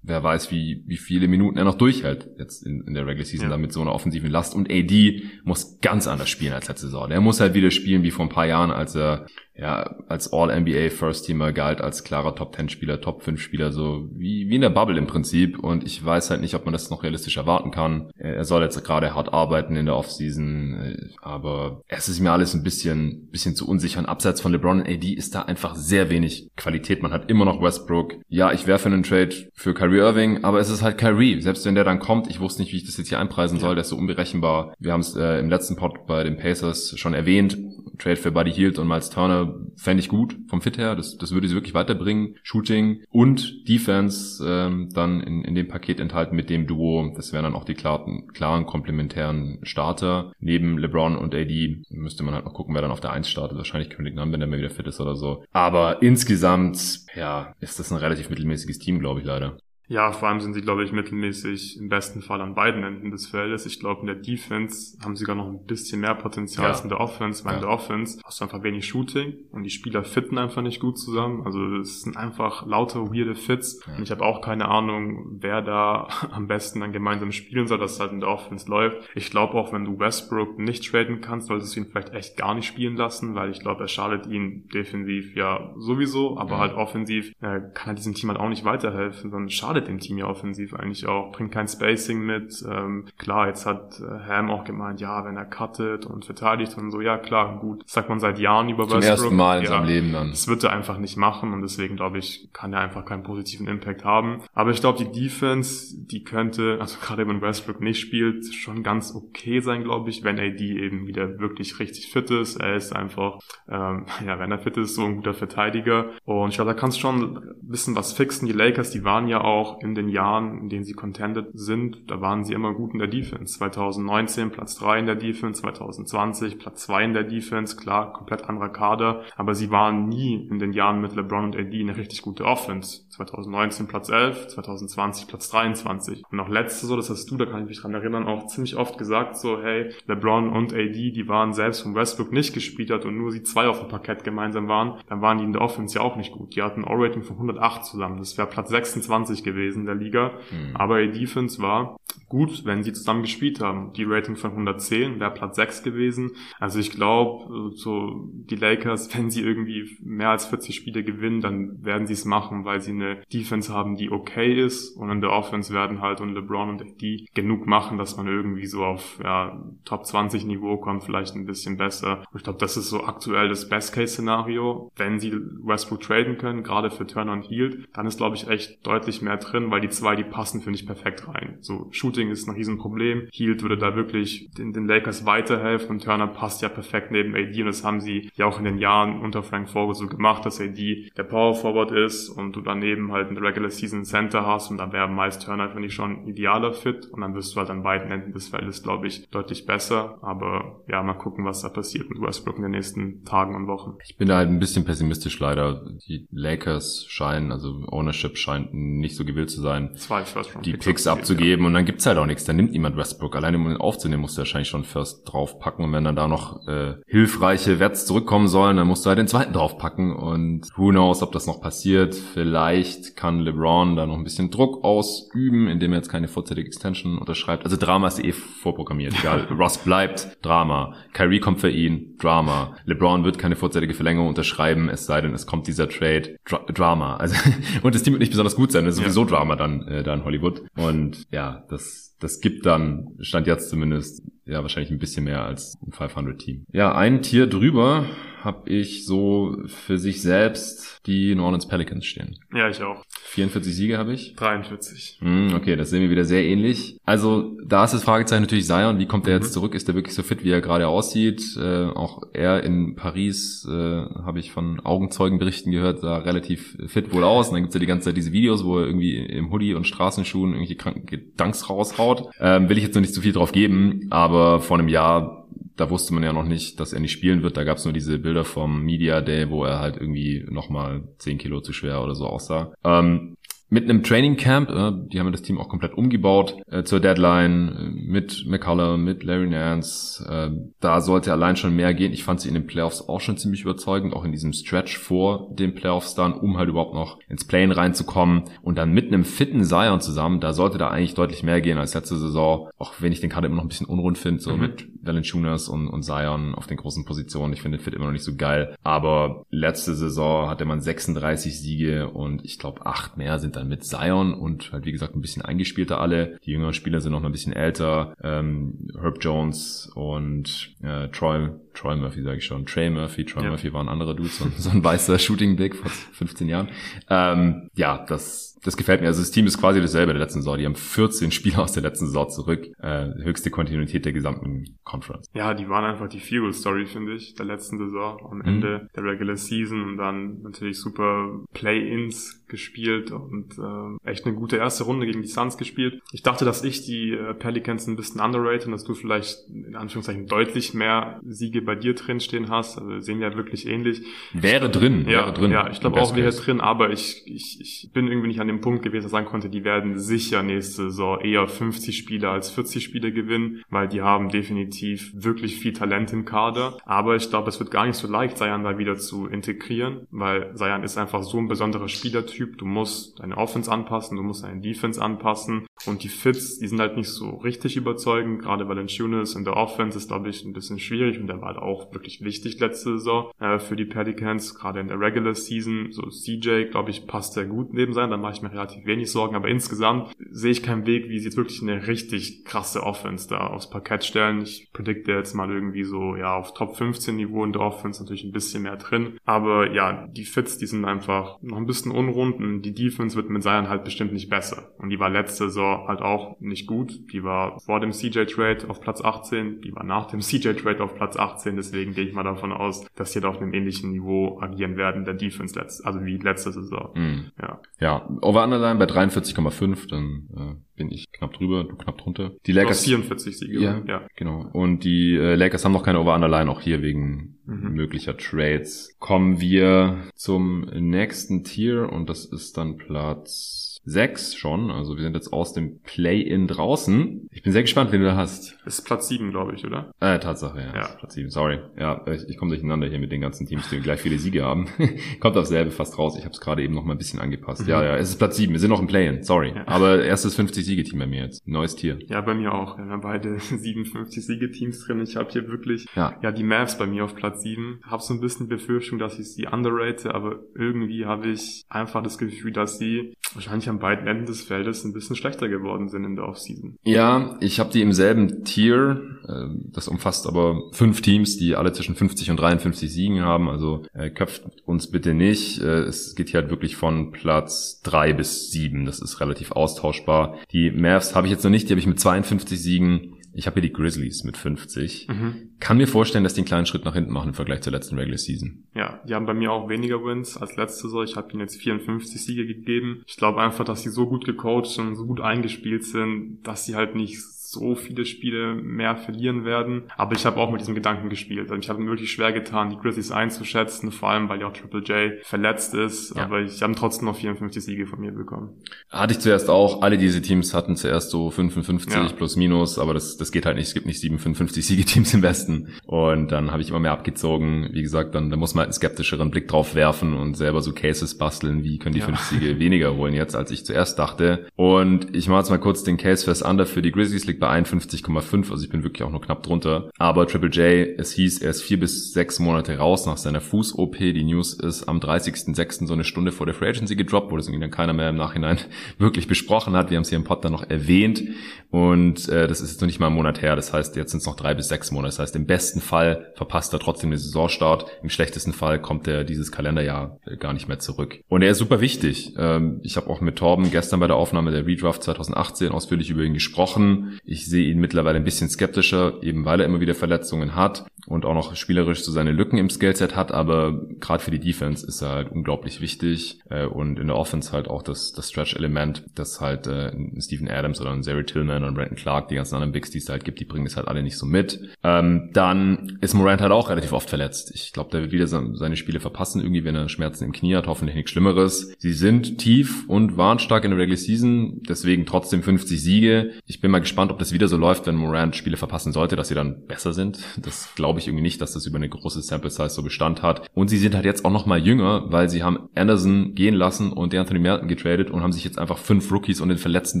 wer weiß, wie, wie viele Minuten er noch durchhält jetzt in, in der Regular Season ja. da mit so einer offensiven Last. Und AD muss ganz anders spielen als letzte Saison. Der muss halt wieder spielen wie vor ein paar Jahren, als er ja, als All-NBA First-Teamer galt, als klarer Top-10-Spieler, Top-5-Spieler, so wie, wie in der Bubble im Prinzip. Und ich weiß halt nicht, ob man das noch realistisch erwarten kann. Er soll jetzt gerade hart arbeiten in der Offseason, aber es ist mir alles ein bisschen, bisschen zu unsicher. Und abseits von LeBron und AD ist da einfach sehr wenig Qualität. Man hat immer noch Westbrook. Ja, ich werfe einen Trade für Kyrie Irving, aber es ist halt Kyrie. Selbst wenn der dann kommt, ich wusste nicht, wie ich das jetzt hier einpreisen soll, der ist so unberechenbar. Wir haben es äh, im letzten Pod bei den Pacers schon erwähnt. Trade für Buddy Hield und Miles Turner fände ich gut vom Fit her. Das, das würde sie wirklich weiterbringen. Shooting und Defense ähm, dann in, in dem Paket enthalten mit dem Duo. Das wären dann auch die klaren, klaren komplementären Starter. Neben LeBron und AD müsste man halt noch gucken, wer dann auf der 1 startet. Wahrscheinlich Kendrick Nunn, wenn der mal wieder fit ist oder so. Aber insgesamt, ja, ist das ein relativ mittelmäßiges Team, glaube ich leider. Ja, vor allem sind sie, glaube ich, mittelmäßig im besten Fall an beiden Enden des Feldes. Ich glaube, in der Defense haben sie gar noch ein bisschen mehr Potenzial ja. als in der Offense, weil ja. in der Offense hast du einfach wenig Shooting und die Spieler fitten einfach nicht gut zusammen. Also es sind einfach lauter weirde Fits ja. und ich habe auch keine Ahnung, wer da am besten dann gemeinsam spielen soll, dass es halt in der Offense läuft. Ich glaube auch, wenn du Westbrook nicht traden kannst, solltest du ihn vielleicht echt gar nicht spielen lassen, weil ich glaube, er schadet ihn defensiv ja sowieso, aber halt offensiv äh, kann er diesem Team halt auch nicht weiterhelfen, sondern schadet schadet dem Team ja offensiv eigentlich auch, bringt kein Spacing mit. Ähm, klar, jetzt hat äh, Ham auch gemeint, ja, wenn er cuttet und verteidigt und so, ja klar, gut. Das sagt man seit Jahren über Zum Westbrook. Zum ersten Mal in ja, seinem Leben dann. Das wird er einfach nicht machen und deswegen glaube ich, kann er einfach keinen positiven Impact haben. Aber ich glaube, die Defense, die könnte, also gerade wenn Westbrook nicht spielt, schon ganz okay sein, glaube ich, wenn AD eben wieder wirklich richtig fit ist. Er ist einfach, ähm, ja, wenn er fit ist, so ein guter Verteidiger. Und ich glaube, da kannst du schon ein bisschen was fixen. Die Lakers, die waren ja auch auch in den Jahren, in denen sie contended sind, da waren sie immer gut in der Defense. 2019 Platz 3 in der Defense, 2020 Platz 2 in der Defense, klar, komplett anderer Kader, aber sie waren nie in den Jahren mit LeBron und AD eine richtig gute Offense. 2019 Platz 11, 2020 Platz 23. Und auch letzte so, das hast du, da kann ich mich dran erinnern, auch ziemlich oft gesagt so, hey, LeBron und AD, die waren selbst von Westbrook nicht gespielt hat und nur sie zwei auf dem Parkett gemeinsam waren, dann waren die in der Offense ja auch nicht gut. Die hatten ein O-Rating von 108 zusammen. Das wäre Platz 26 gewesen gewesen der Liga. Mhm. Aber ihr Defense war gut, wenn sie zusammen gespielt haben. Die Rating von 110 wäre Platz 6 gewesen. Also ich glaube, so die Lakers, wenn sie irgendwie mehr als 40 Spiele gewinnen, dann werden sie es machen, weil sie eine Defense haben, die okay ist. Und in der Offense werden halt und LeBron und AD genug machen, dass man irgendwie so auf ja, Top 20 Niveau kommt, vielleicht ein bisschen besser. Und ich glaube, das ist so aktuell das Best-Case-Szenario. Wenn sie Westbrook traden können, gerade für Turner und Hield, dann ist, glaube ich, echt deutlich mehr drin, weil die zwei, die passen, finde ich, perfekt rein. So, Shooting ist ein Riesenproblem. Hield würde da wirklich den, den Lakers weiterhelfen und Turner passt ja perfekt neben AD und das haben sie ja auch in den Jahren unter Frank Vogel so gemacht, dass AD der Power Forward ist und du daneben halt einen Regular Season Center hast und dann wäre Miles Turner, finde ich, schon idealer Fit und dann wirst du halt an beiden Enden des Feldes, glaube ich, deutlich besser. Aber ja, mal gucken, was da passiert mit Westbrook in den nächsten Tagen und Wochen. Ich bin da halt ein bisschen pessimistisch leider. Die Lakers scheinen, also Ownership scheint nicht so gewillt zu sein, Zwei First die Picks abzugeben ja. und dann gibt's halt auch nichts. Dann nimmt niemand Westbrook. Alleine um ihn aufzunehmen, musst du wahrscheinlich schon First draufpacken und wenn dann da noch äh, hilfreiche Werts zurückkommen sollen, dann musst du halt den zweiten draufpacken und who knows, ob das noch passiert. Vielleicht kann LeBron da noch ein bisschen Druck ausüben, indem er jetzt keine vorzeitige Extension unterschreibt. Also Drama ist eh vorprogrammiert. Egal, Ross bleibt, Drama. Kyrie kommt für ihn, Drama. LeBron wird keine vorzeitige Verlängerung unterschreiben, es sei denn, es kommt dieser Trade, Dra Drama. Also und das Team wird nicht besonders gut sein, das ist sowieso ja. Drama dann äh, da in Hollywood. Und ja, das das gibt dann, stand jetzt zumindest, ja, wahrscheinlich ein bisschen mehr als ein 500-Team. Ja, ein Tier drüber habe ich so für sich selbst die New Orleans Pelicans stehen. Ja, ich auch. 44 Siege habe ich. 43. Hm, okay, das sehen wir wieder sehr ähnlich. Also da ist das Fragezeichen natürlich Zion. Wie kommt er jetzt mhm. zurück? Ist er wirklich so fit, wie er gerade aussieht? Äh, auch er in Paris, äh, habe ich von Augenzeugenberichten gehört, sah relativ fit wohl aus. Und dann gibt's ja die ganze Zeit diese Videos, wo er irgendwie im Hoodie und Straßenschuhen irgendwelche kranken Gedanks raushaut. Ähm, will ich jetzt noch nicht zu viel drauf geben, aber vor einem Jahr da wusste man ja noch nicht, dass er nicht spielen wird. Da gab es nur diese Bilder vom Media Day, wo er halt irgendwie nochmal 10 Kilo zu schwer oder so aussah. Ähm, mit einem Training Camp, äh, die haben das Team auch komplett umgebaut äh, zur Deadline äh, mit McCullough, mit Larry Nance. Äh, da sollte allein schon mehr gehen. Ich fand sie in den Playoffs auch schon ziemlich überzeugend, auch in diesem Stretch vor den Playoffs dann, um halt überhaupt noch ins Playen reinzukommen und dann mit einem fitten Zion zusammen, da sollte da eigentlich deutlich mehr gehen als letzte Saison, auch wenn ich den Kader immer noch ein bisschen unrund finde, so mhm. mit Valanciunas und, und Zion auf den großen Positionen. Ich finde den Fit immer noch nicht so geil, aber letzte Saison hatte man 36 Siege und ich glaube acht mehr sind dann mit Zion und halt wie gesagt ein bisschen eingespielter alle. Die jüngeren Spieler sind noch ein bisschen älter. Ähm, Herb Jones und äh, Troy Troy Murphy sage ich schon, Trey Murphy, Troy ja. Murphy war ein anderer Dude, so, so ein weißer Shooting Big vor 15 Jahren. Ähm, ja, das, das gefällt mir. Also das Team ist quasi dasselbe der letzten Saison. Die haben 14 Spieler aus der letzten Saison zurück. Äh, höchste Kontinuität der gesamten Conference. Ja, die waren einfach die Fuel Story, finde ich, der letzten Saison. Am mhm. Ende der Regular Season und dann natürlich super Play-Ins gespielt und äh, echt eine gute erste Runde gegen die Suns gespielt. Ich dachte, dass ich die äh, Pelicans ein bisschen underrate und dass du vielleicht in Anführungszeichen deutlich mehr Siege bei dir drin stehen hast. Also wir sehen ja wirklich ähnlich. Wäre drin, ja, wäre drin. Ja, ich glaube auch wäre drin, aber ich, ich, ich bin irgendwie nicht an dem Punkt gewesen, dass ich sagen konnte, die werden sicher nächste Saison eher 50 Spiele als 40 Spiele gewinnen, weil die haben definitiv wirklich viel Talent im Kader. Aber ich glaube, es wird gar nicht so leicht, Sayan da wieder zu integrieren, weil Sayan ist einfach so ein besonderer Spielertyp. Du musst deine Offense anpassen, du musst deine Defense anpassen und die Fits, die sind halt nicht so richtig überzeugend, gerade Valanciunas in der Offense ist, glaube ich, ein bisschen schwierig und der war halt auch wirklich wichtig letzte Saison äh, für die Pelicans, gerade in der Regular Season. So CJ, glaube ich, passt sehr gut neben sein, da mache ich mir relativ wenig Sorgen, aber insgesamt sehe ich keinen Weg, wie sie jetzt wirklich eine richtig krasse Offense da aufs Parkett stellen. Ich predikte jetzt mal irgendwie so, ja, auf Top 15 Niveau in der Offense natürlich ein bisschen mehr drin, aber ja, die Fits, die sind einfach noch ein bisschen unrund und die Defense wird mit Zion halt bestimmt nicht besser und die war letzte Saison halt auch nicht gut. Die war vor dem CJ-Trade auf Platz 18, die war nach dem CJ-Trade auf Platz 18, deswegen gehe ich mal davon aus, dass sie halt auf einem ähnlichen Niveau agieren werden, der Defense, letzt, also wie letzte Saison. Mm. Ja. ja, over underline bei 43,5, dann äh, bin ich knapp drüber, du knapp drunter. Die Lakers 44 Siege. Ja, ja, genau. Und die äh, Lakers haben noch keine over underline, auch hier wegen mhm. möglicher Trades. Kommen wir zum nächsten Tier und das ist dann Platz 6 schon. Also wir sind jetzt aus dem Play-In draußen. Ich bin sehr gespannt, wen du da hast. ist Platz 7, glaube ich, oder? Äh, Tatsache, ja. ja. Platz 7, sorry. Ja, ich, ich komme durcheinander hier mit den ganzen Teams, die gleich viele Siege haben. Kommt auf selbe fast raus. Ich habe es gerade eben noch mal ein bisschen angepasst. Mhm. Ja, ja, es ist Platz 7. Wir sind noch im Play-In, sorry. Ja. Aber erstes 50-Siege-Team bei mir jetzt. Neues Tier. Ja, bei mir auch. Wir haben beide 57 Siege-Teams drin. Ich habe hier wirklich ja. ja die Mavs bei mir auf Platz 7. Hab so ein bisschen Befürchtung, dass ich sie underrate, aber irgendwie habe ich einfach das Gefühl, dass sie wahrscheinlich am beiden Enden des Feldes ein bisschen schlechter geworden sind in der Offseason. Ja, ich habe die im selben Tier. Ähm, das umfasst aber fünf Teams, die alle zwischen 50 und 53 Siegen haben. Also äh, köpft uns bitte nicht. Äh, es geht hier halt wirklich von Platz drei bis sieben. Das ist relativ austauschbar. Die Mavs habe ich jetzt noch nicht. Die habe ich mit 52 Siegen. Ich habe hier die Grizzlies mit 50. Mhm. Kann mir vorstellen, dass die einen kleinen Schritt nach hinten machen im Vergleich zur letzten Regular Season. Ja, die haben bei mir auch weniger Wins als letzte so. Ich habe ihnen jetzt 54 Siege gegeben. Ich glaube einfach, dass sie so gut gecoacht und so gut eingespielt sind, dass sie halt nicht so viele Spiele mehr verlieren werden. Aber ich habe auch mit diesem Gedanken gespielt. Also ich habe mir wirklich schwer getan, die Grizzlies einzuschätzen, vor allem weil ja auch Triple J verletzt ist. Ja. Aber ich habe trotzdem noch 54 Siege von mir bekommen. Hatte ich zuerst auch. Alle diese Teams hatten zuerst so 55 ja. plus minus, aber das, das geht halt nicht. Es gibt nicht 57 Siege-Teams im Westen. Und dann habe ich immer mehr abgezogen. Wie gesagt, dann da muss man halt einen skeptischeren Blick drauf werfen und selber so Cases basteln. Wie können die ja. fünf Siege weniger holen jetzt, als ich zuerst dachte. Und ich mache jetzt mal kurz den Case fest under für die Grizzlies liegt bei 51,5, also ich bin wirklich auch nur knapp drunter. Aber Triple J, es hieß, er ist vier bis sechs Monate raus nach seiner Fuß-OP. Die News ist am 30.06. so eine Stunde vor der Free Agency gedroppt, wo das irgendwie dann keiner mehr im Nachhinein wirklich besprochen hat. Wir haben es hier im Pod dann noch erwähnt. Und äh, das ist jetzt noch nicht mal ein Monat her. Das heißt, jetzt sind es noch drei bis sechs Monate. Das heißt, im besten Fall verpasst er trotzdem den Saisonstart. Im schlechtesten Fall kommt er dieses Kalenderjahr äh, gar nicht mehr zurück. Und er ist super wichtig. Ähm, ich habe auch mit Torben gestern bei der Aufnahme der Redraft 2018 ausführlich über ihn gesprochen. Ich sehe ihn mittlerweile ein bisschen skeptischer, eben weil er immer wieder Verletzungen hat und auch noch spielerisch so seine Lücken im Skillset hat, aber gerade für die Defense ist er halt unglaublich wichtig äh, und in der Offense halt auch das, das Stretch-Element, das halt äh, Stephen Adams oder ein Zary Tillman und Brandon Clark, die ganzen anderen Bigs, die es halt gibt, die bringen es halt alle nicht so mit. Ähm, dann ist Morant halt auch relativ oft verletzt. Ich glaube, der wird wieder seine Spiele verpassen, irgendwie wenn er Schmerzen im Knie hat, hoffentlich nichts Schlimmeres. Sie sind tief und waren stark in der Regular Season, deswegen trotzdem 50 Siege. Ich bin mal gespannt, ob das wieder so läuft, wenn Morant Spiele verpassen sollte, dass sie dann besser sind. Das glaube ich irgendwie nicht, dass das über eine große Sample Size so Bestand hat. Und sie sind halt jetzt auch noch mal jünger, weil sie haben Anderson gehen lassen und Anthony Melton getradet und haben sich jetzt einfach fünf Rookies und den verletzten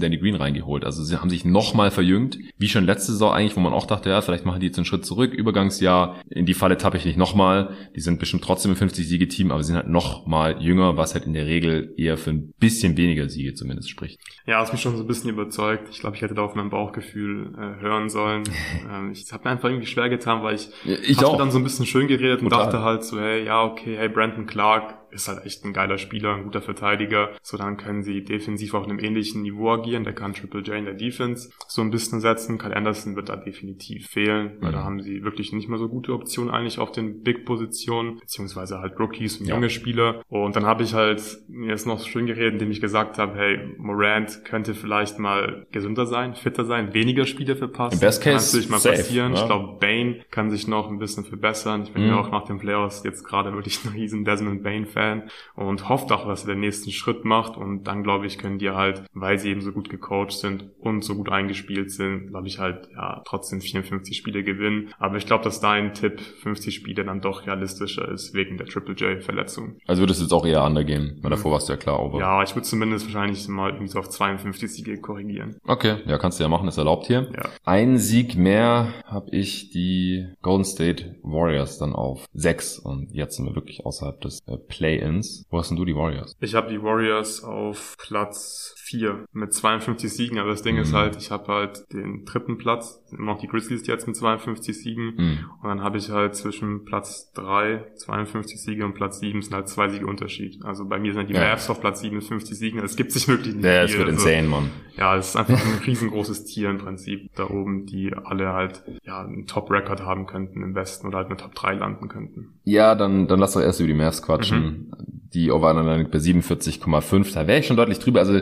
Danny Green reingeholt. Also sie haben sich noch mal verjüngt, wie schon letzte Saison eigentlich, wo man auch dachte, ja, vielleicht machen die jetzt einen Schritt zurück, Übergangsjahr. In die Falle tappe ich nicht noch mal. Die sind bestimmt trotzdem ein 50-Siege-Team, aber sie sind halt noch mal jünger, was halt in der Regel eher für ein bisschen weniger Siege zumindest spricht. Ja, das mich schon so ein bisschen überzeugt. Ich glaube, ich hätte da auf mein Bauchgefühl äh, hören sollen. ähm, ich habe mir einfach irgendwie schwer getan, weil ich, ich auch. dann so ein bisschen schön geredet Total. und dachte halt so, hey, ja, okay, hey, Brandon Clark, ist halt echt ein geiler Spieler, ein guter Verteidiger. So dann können sie defensiv auf einem ähnlichen Niveau agieren. Der kann Triple J in der Defense so ein bisschen setzen. Kyle Anderson wird da definitiv fehlen, weil mhm. da haben sie wirklich nicht mehr so gute Optionen eigentlich auf den Big-Positionen, beziehungsweise halt Rookies und ja. junge Spieler. Und dann habe ich halt jetzt noch schön geredet, indem ich gesagt habe, hey, Morant könnte vielleicht mal gesünder sein, fitter sein, weniger Spiele verpassen. Im Best Case kann sich mal safe, passieren. Ja. Ich glaube, Bane kann sich noch ein bisschen verbessern. Ich bin mhm. ja auch nach den Playoffs jetzt gerade wirklich ein riesen Desmond Bane-Fan Fan und hofft auch, dass er den nächsten Schritt macht und dann glaube ich, können die halt, weil sie eben so gut gecoacht sind und so gut eingespielt sind, glaube ich halt, ja, trotzdem 54 Spiele gewinnen. Aber ich glaube, dass dein Tipp 50 Spiele dann doch realistischer ist wegen der Triple J Verletzung. Also würdest du jetzt auch eher undergehen, weil davor warst du ja klar over. Ja, ich würde zumindest wahrscheinlich mal irgendwie so auf 52 Siege korrigieren. Okay, ja, kannst du ja machen, ist erlaubt hier. Ja. Ein Sieg mehr habe ich die Golden State Warriors dann auf 6 und jetzt sind wir wirklich außerhalb des äh, Play Play-ins. Wo hast denn du die Warriors? Ich habe die Warriors auf Platz 4 mit 52 Siegen, aber das Ding mhm. ist halt, ich habe halt den dritten Platz, immer noch die Grizzlies jetzt mit 52 Siegen mhm. und dann habe ich halt zwischen Platz 3, 52 Siege und Platz 7 sind halt zwei Siege Unterschied. Also bei mir sind die ja. Mavs auf Platz 7 mit 50 Siegen, es gibt sich wirklich nicht Ja, es wird also, insane, Mann. Ja, es ist einfach ein riesengroßes Tier im Prinzip da oben, die alle halt ja einen Top-Record haben könnten im Westen oder halt eine Top 3 landen könnten. Ja, dann, dann lass doch erst über die Mavs quatschen. Mhm. Die Over-Under bei 47,5, da wäre ich schon deutlich drüber. Also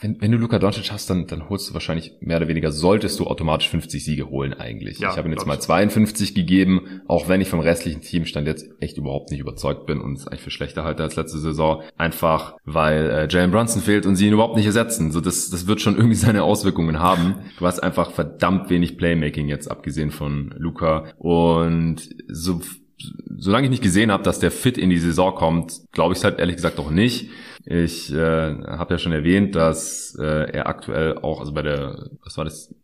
wenn, wenn du Luka Doncic hast, dann, dann holst du wahrscheinlich mehr oder weniger, solltest du automatisch 50 Siege holen eigentlich. Ja, ich habe ihm jetzt mal 52 gegeben, auch wenn ich vom restlichen Teamstand jetzt echt überhaupt nicht überzeugt bin und es eigentlich für schlechter halte als letzte Saison. Einfach, weil äh, Jalen Brunson fehlt und sie ihn überhaupt nicht ersetzen. So, das, das wird schon irgendwie seine Auswirkungen haben. Du hast einfach verdammt wenig Playmaking jetzt, abgesehen von Luca. Und so solange ich nicht gesehen habe, dass der fit in die Saison kommt, glaube ich es halt ehrlich gesagt auch nicht. Ich äh, habe ja schon erwähnt, dass äh, er aktuell auch, also bei der, was war das,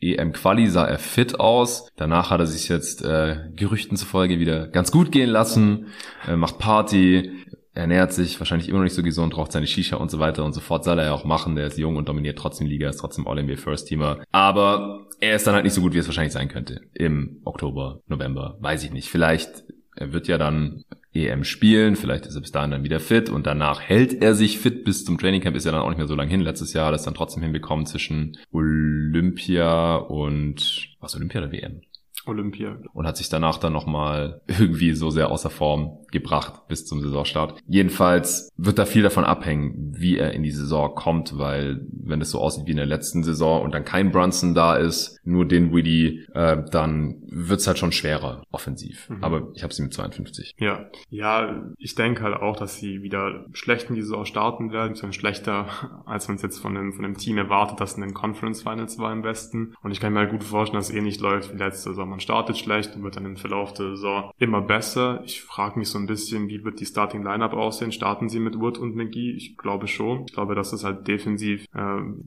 EM-Quali sah er fit aus. Danach hat er sich jetzt äh, Gerüchten zufolge wieder ganz gut gehen lassen, äh, macht Party, ernährt sich wahrscheinlich immer noch nicht so gesund, raucht seine Shisha und so weiter und so fort. Soll er ja auch machen. Der ist jung und dominiert trotzdem Liga, ist trotzdem All-NBA First Teamer. Aber er ist dann halt nicht so gut, wie es wahrscheinlich sein könnte. Im Oktober, November, weiß ich nicht. Vielleicht er wird ja dann EM spielen, vielleicht ist er bis dahin dann wieder fit und danach hält er sich fit bis zum Trainingcamp, ist ja dann auch nicht mehr so lange hin. Letztes Jahr hat er es dann trotzdem hinbekommen zwischen Olympia und was Olympia oder WM? Olympia. Und hat sich danach dann nochmal irgendwie so sehr außer Form gebracht bis zum Saisonstart. Jedenfalls wird da viel davon abhängen, wie er in die Saison kommt, weil wenn es so aussieht wie in der letzten Saison und dann kein Brunson da ist, nur den Widdy, äh, dann wird's halt schon schwerer offensiv. Mhm. Aber ich habe sie mit 52. Ja, ja, ich denke halt auch, dass sie wieder schlecht in die Saison starten werden, sondern schlechter, als man es jetzt von dem, von dem Team erwartet, das in den Conference Finals war im Besten. Und ich kann mir halt gut vorstellen, dass es eh nicht läuft wie letzte Saison. Man startet schlecht und wird dann im Verlauf der Saison immer besser. Ich frage mich so ein bisschen, wie wird die Starting Lineup aussehen? Starten sie mit Wood und McGee? Ich glaube schon. Ich glaube, dass es halt defensiv äh,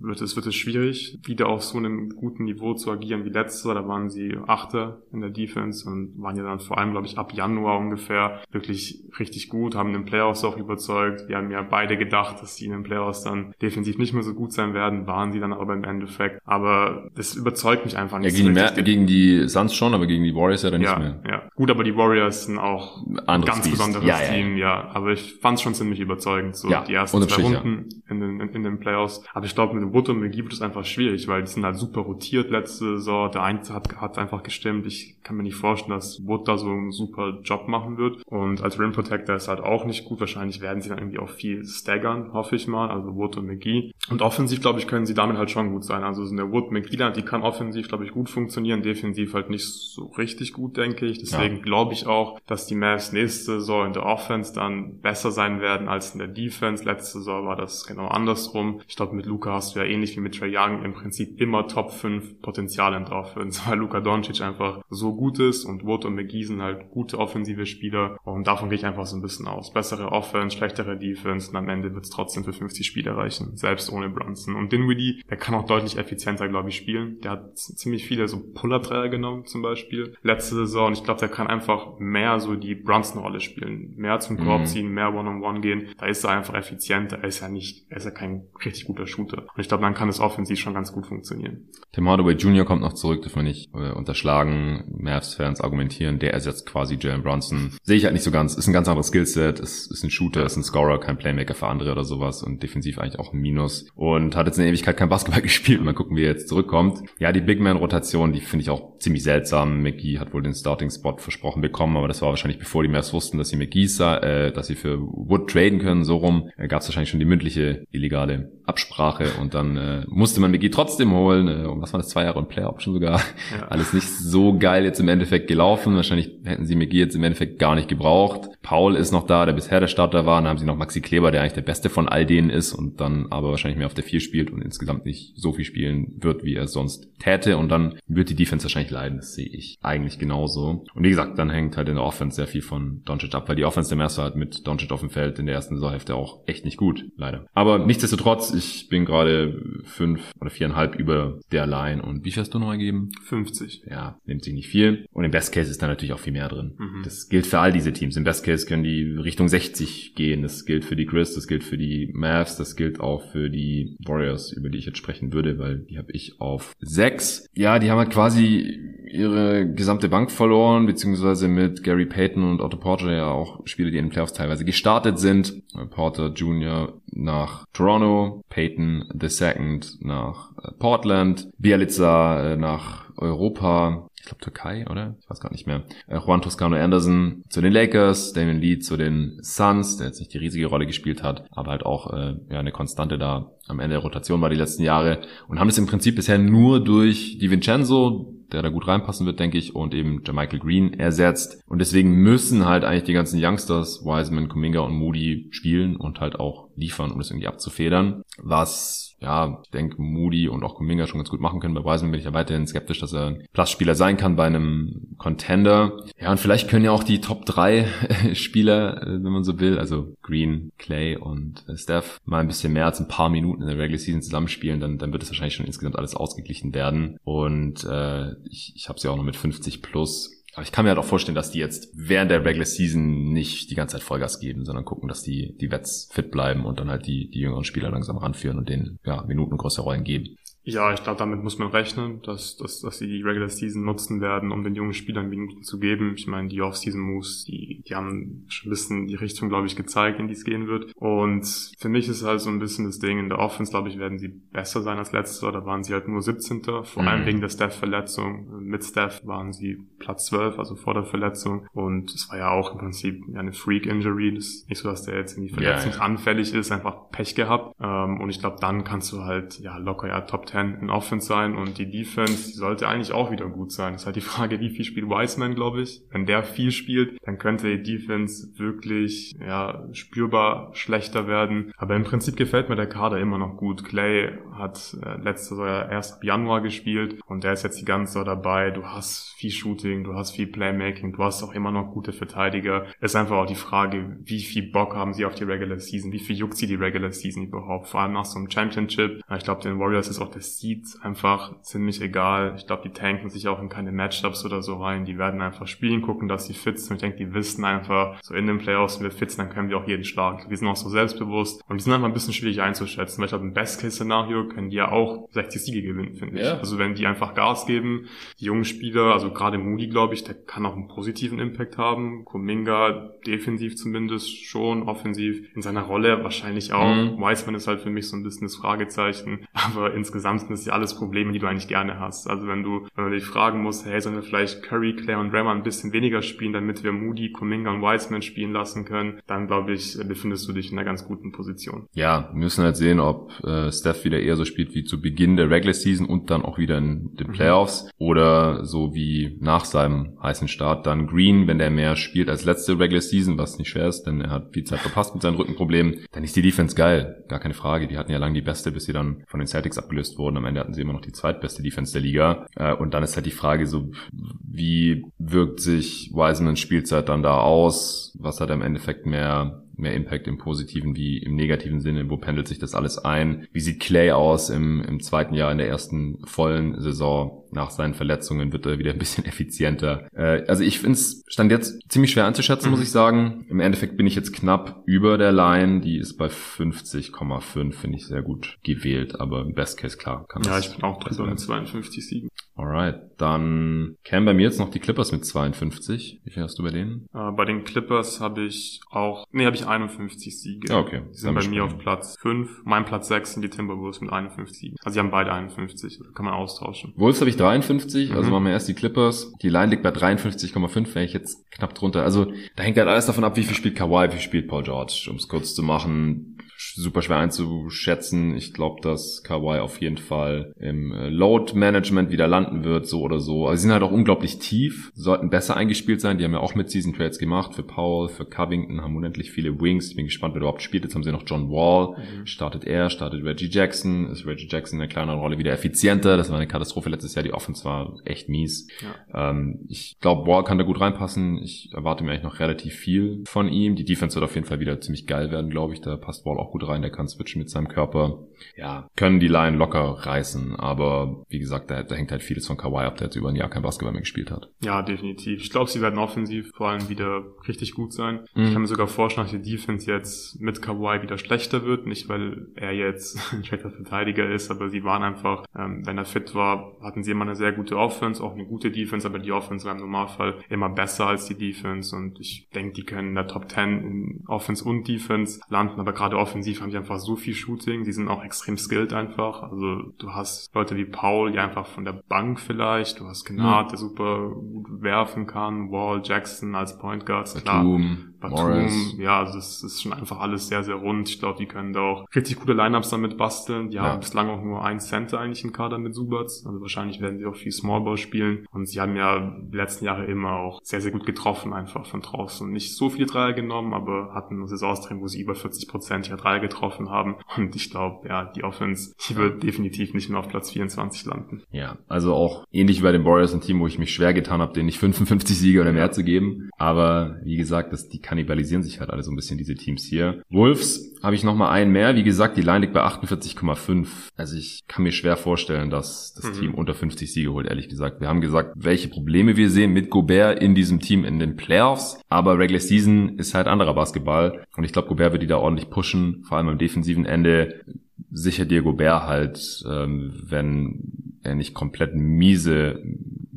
wird es wird es schwierig, wieder auf so einem guten Niveau zu agieren wie letztes Da waren sie Achter in der Defense und waren ja dann vor allem, glaube ich, ab Januar ungefähr wirklich richtig gut, haben den Playoffs auch überzeugt. Wir haben ja beide gedacht, dass sie in den Playoffs dann defensiv nicht mehr so gut sein werden, waren sie dann aber im Endeffekt. Aber das überzeugt mich einfach nicht. Ja, gegen, mehr, gegen die Suns schon, aber gegen die Warriors ja dann ja, nicht mehr. Ja, gut, aber die Warriors sind auch ein ganz Biest. besonderes ja, ja, Team, ja. Aber ich fand es schon ziemlich überzeugend, so die ersten zwei Runden in, den, in, in den Playoffs. Aber ich glaube, mit Wood und McGee wird es einfach schwierig, weil die sind halt super rotiert letzte Saison. Der eine hat, hat einfach gestimmt. Ich kann mir nicht vorstellen, dass Wood da so einen super Job machen wird. Und als Rim Protector ist halt auch nicht gut. Wahrscheinlich werden sie dann irgendwie auch viel staggern, hoffe ich mal. Also Wood und McGee. Und offensiv, glaube ich, können sie damit halt schon gut sein. Also so eine Wood McGee, die kann offensiv, glaube ich, gut funktionieren. Defensiv halt nicht so richtig gut, denke ich. Deswegen ja. glaube ich auch, dass die Mavs nächste Saison in der Offense dann besser sein werden als in der Defense. Letzte Saison war das genau andersrum. Ich glaube, mit Luca hast du ja ähnlich wie mit Trey Young im Prinzip immer Top 5 Potenzial in der Offense, weil Luca Doncic einfach so gut ist und Wood und McGee sind halt gute offensive Spieler und davon gehe ich einfach so ein bisschen aus. Bessere Offense, schlechtere Defense und am Ende wird es trotzdem für 50 Spiele reichen, selbst ohne Brunson. Und Dinwiddie, der kann auch deutlich effizienter, glaube ich, spielen. Der hat ziemlich viele so Puller-Dreier genommen zum Beispiel letzte Saison ich glaube, der kann einfach mehr so die Brunson-Rolle spielen. Mehr zum Korb mhm. ziehen, mehr One-on-One -on -one gehen. Da ist er einfach effizienter. Er ist ja nicht, er ist ja kein richtig guter Shooter. Und ich glaube, dann kann es offensiv schon ganz gut funktionieren. Tim Hardaway Jr. kommt noch zurück, dürfen wir nicht äh, unterschlagen. Mavs-Fans argumentieren, der ersetzt quasi Jalen Brunson. Sehe ich halt nicht so ganz. Ist ein ganz anderes Skillset, ist, ist ein Shooter, ist ein Scorer, kein Playmaker für andere oder sowas und defensiv eigentlich auch ein Minus. Und hat jetzt in Ewigkeit kein Basketball gespielt. Mal gucken, wie er jetzt zurückkommt. Ja, die Big Man-Rotation, die finde ich auch ziemlich seltsam. McGee hat wohl den Starting-Spot versprochen bekommen, aber das war wahrscheinlich bevor die Mavs wussten, dass sie McGee, äh, dass sie für Wood traden können, so rum. Äh, Gab es wahrscheinlich schon die mündliche illegale Absprache und dann äh, musste man McGee trotzdem holen. Äh, und was war das, zwei Jahre und Player-Option sogar. Ja. Alles nicht so geil jetzt im Endeffekt gelaufen. Wahrscheinlich hätten sie McGee jetzt im Endeffekt gar nicht gebraucht. Paul ist noch da, der bisher der Starter war. Dann haben sie noch Maxi Kleber, der eigentlich der Beste von all denen ist und dann aber wahrscheinlich mehr auf der vier spielt und insgesamt nicht so viel spielen wird, wie er sonst täte. Und dann wird die Defense wahrscheinlich leiden. Das sehe ich eigentlich genauso. Und wie gesagt, dann hängt halt in der Offense sehr viel von Doncic ab, weil die Offense der Meister halt mit Doncic auf dem Feld in der ersten Saisonhälfte auch echt nicht gut, leider. Aber nichtsdestotrotz, ich bin gerade fünf oder viereinhalb über der Line. Und wie viel hast du noch ergeben? 50. Ja, nimmt sich nicht viel. Und im Best Case ist da natürlich auch viel mehr drin. Mhm. Das gilt für all diese Teams. Im Best Case können die Richtung 60 gehen. Das gilt für die Chris, das gilt für die Mavs, das gilt auch für die Warriors, über die ich jetzt sprechen würde, weil die habe ich auf 6. Ja, die haben halt quasi ihre gesamte Bank verloren, beziehungsweise mit Gary Payton und Otto Porter ja auch Spiele, die in den Playoffs teilweise gestartet sind. Porter Jr. nach Toronto, Payton II nach Portland, Bialica äh, nach Europa. Ich glaube Türkei, oder? Ich weiß gar nicht mehr. Äh, Juan Toscano Anderson zu den Lakers, Damon Lee zu den Suns, der jetzt nicht die riesige Rolle gespielt hat, aber halt auch äh, ja eine Konstante da am Ende der Rotation war die letzten Jahre und haben es im Prinzip bisher nur durch die Vincenzo, der da gut reinpassen wird, denke ich, und eben Michael Green ersetzt. Und deswegen müssen halt eigentlich die ganzen Youngsters, Wiseman, Kuminga und Moody spielen und halt auch liefern, um das irgendwie abzufedern. Was ja, ich denke, Moody und auch Kuminga schon ganz gut machen können. Bei Wiseman bin ich ja weiterhin skeptisch, dass er ein Platzspieler sein kann bei einem Contender. Ja, und vielleicht können ja auch die Top 3 Spieler, äh, wenn man so will, also Green, Clay und äh, Steph, mal ein bisschen mehr als ein paar Minuten in der Regular Season zusammenspielen, dann, dann wird es wahrscheinlich schon insgesamt alles ausgeglichen werden. Und äh, ich, ich habe es ja auch noch mit 50 plus aber ich kann mir halt auch vorstellen, dass die jetzt während der Regular Season nicht die ganze Zeit Vollgas geben, sondern gucken, dass die, die Wets fit bleiben und dann halt die, die jüngeren Spieler langsam ranführen und denen ja, Minuten größere Rollen geben. Ja, ich glaube, damit muss man rechnen, dass, dass, dass sie die Regular Season nutzen werden, um den jungen Spielern Minuten zu geben. Ich meine, die Off-Season-Moves, die, die haben schon ein bisschen die Richtung, glaube ich, gezeigt, in die es gehen wird. Und für mich ist halt so ein bisschen das Ding, in der Offense, glaube ich, werden sie besser sein als letzter. Da waren sie halt nur 17. Vor mhm. allem wegen der Steph-Verletzung. Mit Steph waren sie Platz 12, also vor der Verletzung. Und es war ja auch im Prinzip eine Freak-Injury. Das ist nicht so, dass der jetzt irgendwie verletzungsanfällig ja, ja. ist, einfach Pech gehabt. Ähm, und ich glaube, dann kannst du halt, ja, locker ja Top 10 10 in Offense sein und die Defense, die sollte eigentlich auch wieder gut sein. Das ist halt die Frage, wie viel spielt Wiseman, glaube ich. Wenn der viel spielt, dann könnte die Defense wirklich ja, spürbar schlechter werden. Aber im Prinzip gefällt mir der Kader immer noch gut. Clay hat äh, letztes Jahr erst ab Januar gespielt und der ist jetzt die ganze Zeit dabei. Du hast viel Shooting, du hast viel Playmaking, du hast auch immer noch gute Verteidiger. Es ist einfach auch die Frage, wie viel Bock haben sie auf die Regular Season, wie viel juckt sie die Regular Season überhaupt, vor allem nach so einem Championship. Ich glaube, den Warriors ist auch der Seed einfach ziemlich egal. Ich glaube, die tanken sich auch in keine Matchups oder so rein. Die werden einfach spielen, gucken, dass sie fit sind. Ich denke, die wissen einfach, so in den Playoffs, wenn wir fit sind, dann können wir auch jeden Schlag. Wir sind auch so selbstbewusst und die sind einfach ein bisschen schwierig einzuschätzen, weil ich glaube, im Best-Case-Szenario können die ja auch 60 Siege gewinnen, finde ich. Also wenn die einfach Gas geben, die jungen Spieler, also gerade Moody, glaube ich, der kann auch einen positiven Impact haben. Kuminga defensiv zumindest schon, offensiv in seiner Rolle wahrscheinlich auch. Mhm. Wiseman ist halt für mich so ein bisschen das Fragezeichen, aber insgesamt ansonsten ist ja alles Probleme, die du eigentlich gerne hast. Also wenn du, wenn du dich fragen musst, hey, sollen wir vielleicht Curry, Claire und Rammer ein bisschen weniger spielen, damit wir Moody, Kuminga und Wiseman spielen lassen können, dann glaube ich, befindest du dich in einer ganz guten Position. Ja, wir müssen halt sehen, ob äh, Steph wieder eher so spielt wie zu Beginn der Regular Season und dann auch wieder in den mhm. Playoffs mhm. oder so wie nach seinem heißen Start dann Green, wenn der mehr spielt als letzte Regular Season, was nicht schwer ist, denn er hat viel Zeit verpasst mit seinen Rückenproblemen, dann ist die Defense geil, gar keine Frage. Die hatten ja lange die beste, bis sie dann von den Celtics abgelöst wurden. Am Ende hatten sie immer noch die zweitbeste Defense der Liga. Äh, und dann ist halt die Frage so, wie wirkt sich Wisemans Spielzeit dann da aus? Was hat er im Endeffekt mehr mehr Impact im positiven wie im negativen Sinne? Wo pendelt sich das alles ein? Wie sieht Clay aus im, im zweiten Jahr in der ersten vollen Saison? Nach seinen Verletzungen wird er wieder ein bisschen effizienter. Äh, also ich finde es stand jetzt ziemlich schwer einzuschätzen, mhm. muss ich sagen. Im Endeffekt bin ich jetzt knapp über der Line. Die ist bei 50,5, finde ich sehr gut gewählt. Aber im Best Case klar kann Ja, ich bin auch mit 52 Siegen. Alright, dann kämen bei mir jetzt noch die Clippers mit 52. Wie viel hast du bei denen? Uh, bei den Clippers habe ich auch, nee, habe ich 51 Siege. Ah, okay. Die sind bei mir auf Platz 5. Mein Platz 6 sind die Timberwolves mit 51 Siegen. Also die haben beide 51, kann man austauschen. Wolves habe ich 53, also mhm. machen wir erst die Clippers. Die Line liegt bei 53,5, wäre ich jetzt knapp drunter. Also da hängt halt alles davon ab, wie viel spielt Kawhi, wie viel spielt Paul George, um es kurz zu machen super schwer einzuschätzen. Ich glaube, dass Kawhi auf jeden Fall im äh, Load Management wieder landen wird, so oder so. Also sie sind halt auch unglaublich tief, sollten besser eingespielt sein. Die haben ja auch mit Season Trades gemacht für Paul, für Covington, haben unendlich viele Wings. Ich bin gespannt, wer überhaupt spielt. Jetzt haben sie noch John Wall. Mhm. Startet er, startet Reggie Jackson. Ist Reggie Jackson in einer kleineren Rolle wieder effizienter. Das war eine Katastrophe letztes Jahr. Die Offense war echt mies. Ja. Ähm, ich glaube, Wall kann da gut reinpassen. Ich erwarte mir eigentlich noch relativ viel von ihm. Die Defense wird auf jeden Fall wieder ziemlich geil werden, glaube ich. Da passt Wall auch gut rein, der kann switchen mit seinem Körper. Ja, können die Line locker reißen, aber wie gesagt, da, da hängt halt vieles von Kawhi ab, der jetzt über ein Jahr kein Basketball mehr gespielt hat. Ja, definitiv. Ich glaube, sie werden offensiv vor allem wieder richtig gut sein. Mhm. Ich kann mir sogar vorstellen, dass die Defense jetzt mit Kawhi wieder schlechter wird, nicht weil er jetzt ein schlechter Verteidiger ist, aber sie waren einfach, ähm, wenn er fit war, hatten sie immer eine sehr gute Offense, auch eine gute Defense, aber die Offense war im Normalfall immer besser als die Defense und ich denke, die können in der Top 10 in Offense und Defense landen, aber gerade offensiv offensiv haben die einfach so viel Shooting, die sind auch extrem skilled einfach. Also du hast Leute wie Paul, die einfach von der Bank vielleicht, du hast Gnad, mhm. der super gut werfen kann, Wall, Jackson als Point Guards, klar. Batum, Batum, ja, also das ist schon einfach alles sehr, sehr rund. Ich glaube, die können da auch richtig gute Lineups damit basteln. Die ja. haben bislang auch nur ein Center eigentlich im Kader mit Subats. Also wahrscheinlich werden sie auch viel Smallball spielen. Und sie haben ja die letzten Jahre immer auch sehr, sehr gut getroffen, einfach von draußen. Nicht so viele Dreier genommen, aber hatten Saisons drin, wo sie über 40 Prozent ja Dreier getroffen haben. Und ich glaube, ja, die Offense, die wird definitiv nicht mehr auf Platz 24 landen. Ja, also auch ähnlich wie bei den Warriors ein Team, wo ich mich schwer getan habe, denen nicht 55 Siege oder mehr zu geben. Aber wie gesagt, das, die kannibalisieren sich halt alle so ein bisschen, diese Teams hier. Wolves habe ich nochmal einen mehr. Wie gesagt, die Line liegt bei 48,5. Also ich kann mir schwer vorstellen, dass das mhm. Team unter 50 Siege holt, ehrlich gesagt. Wir haben gesagt, welche Probleme wir sehen mit Gobert in diesem Team in den Playoffs. Aber Regular Season ist halt anderer Basketball. Und ich glaube, Gobert wird die da ordentlich pushen, vor allem am defensiven Ende sicher dir Gobert halt, ähm, wenn er nicht komplett miese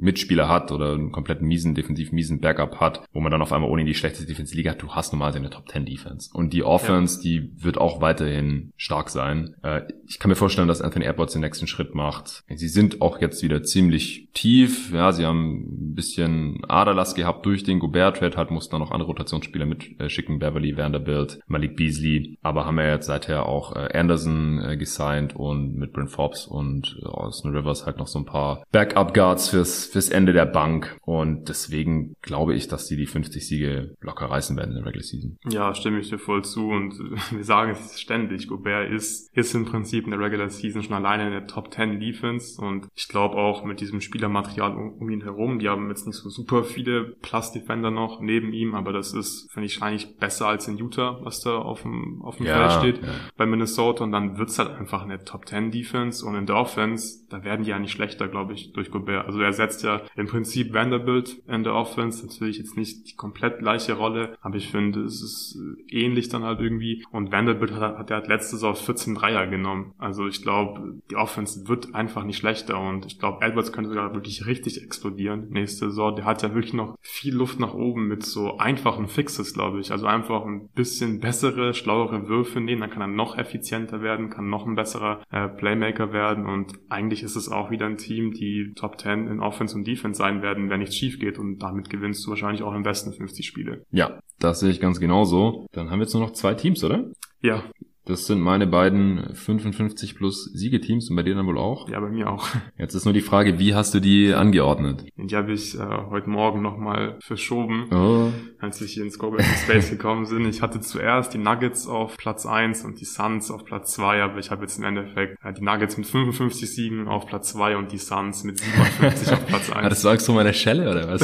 Mitspieler hat oder einen komplett miesen, defensiv miesen Backup hat, wo man dann auf einmal ohne die schlechteste Defense Liga hat, du hast normalerweise eine Top 10 Defense. Und die Offense, ja. die wird auch weiterhin stark sein. Äh, ich kann mir vorstellen, dass Anthony Edwards den nächsten Schritt macht. Sie sind auch jetzt wieder ziemlich tief. Ja, sie haben ein bisschen Aderlass gehabt durch den Gobert-Trade, halt mussten dann noch andere Rotationsspieler mitschicken, Beverly, Vanderbilt, Malik Beasley, aber haben ja jetzt seither auch äh, Anderson äh, gesigned und mit Brent Forbes und Austin Rivers halt noch so ein paar Backup-Guards fürs fürs Ende der Bank. Und deswegen glaube ich, dass die die 50 Siege locker reißen werden in der Regular Season. Ja, stimme ich dir voll zu. Und wir sagen es ständig. Gobert ist, ist im Prinzip in der Regular Season schon alleine in der Top 10 Defense. Und ich glaube auch mit diesem Spielermaterial um, um, ihn herum, die haben jetzt nicht so super viele Plus Defender noch neben ihm, aber das ist, finde ich, eigentlich besser als in Utah, was da auf dem, auf dem ja, Feld steht ja. bei Minnesota. Und dann wird's halt einfach eine Top 10 Defense. Und in der Offense, da werden die ja nicht schlechter, glaube ich, durch Gobert. Also er setzt ja im Prinzip Vanderbilt in der Offense. Natürlich jetzt nicht die komplett gleiche Rolle, aber ich finde, es ist ähnlich dann halt irgendwie. Und Vanderbilt hat, hat er halt letzte Saison 14 Dreier genommen. Also ich glaube, die Offense wird einfach nicht schlechter und ich glaube, Edwards könnte sogar wirklich richtig explodieren nächste Saison. Der hat ja wirklich noch viel Luft nach oben mit so einfachen Fixes, glaube ich. Also einfach ein bisschen bessere, schlauere Würfe nehmen, dann kann er noch effizienter werden, kann noch ein besserer äh, Playmaker werden und eigentlich ist es auch wieder ein Team, die Top 10 in Offense und Defense sein werden, wenn nichts schief geht und damit gewinnst du wahrscheinlich auch im Westen 50 Spiele. Ja, das sehe ich ganz genauso. Dann haben wir jetzt nur noch zwei Teams, oder? Ja, das sind meine beiden 55 plus Siegeteams und bei dir dann wohl auch? Ja, bei mir auch. Jetzt ist nur die Frage, wie hast du die angeordnet? Die habe ich äh, heute Morgen nochmal verschoben, oh. als ich hier ins Go Space gekommen bin. Ich hatte zuerst die Nuggets auf Platz 1 und die Suns auf Platz 2, aber ich habe jetzt im Endeffekt äh, die Nuggets mit 55 Siegen auf Platz 2 und die Suns mit 57 auf Platz 1. Das sagst du meine Schelle oder was?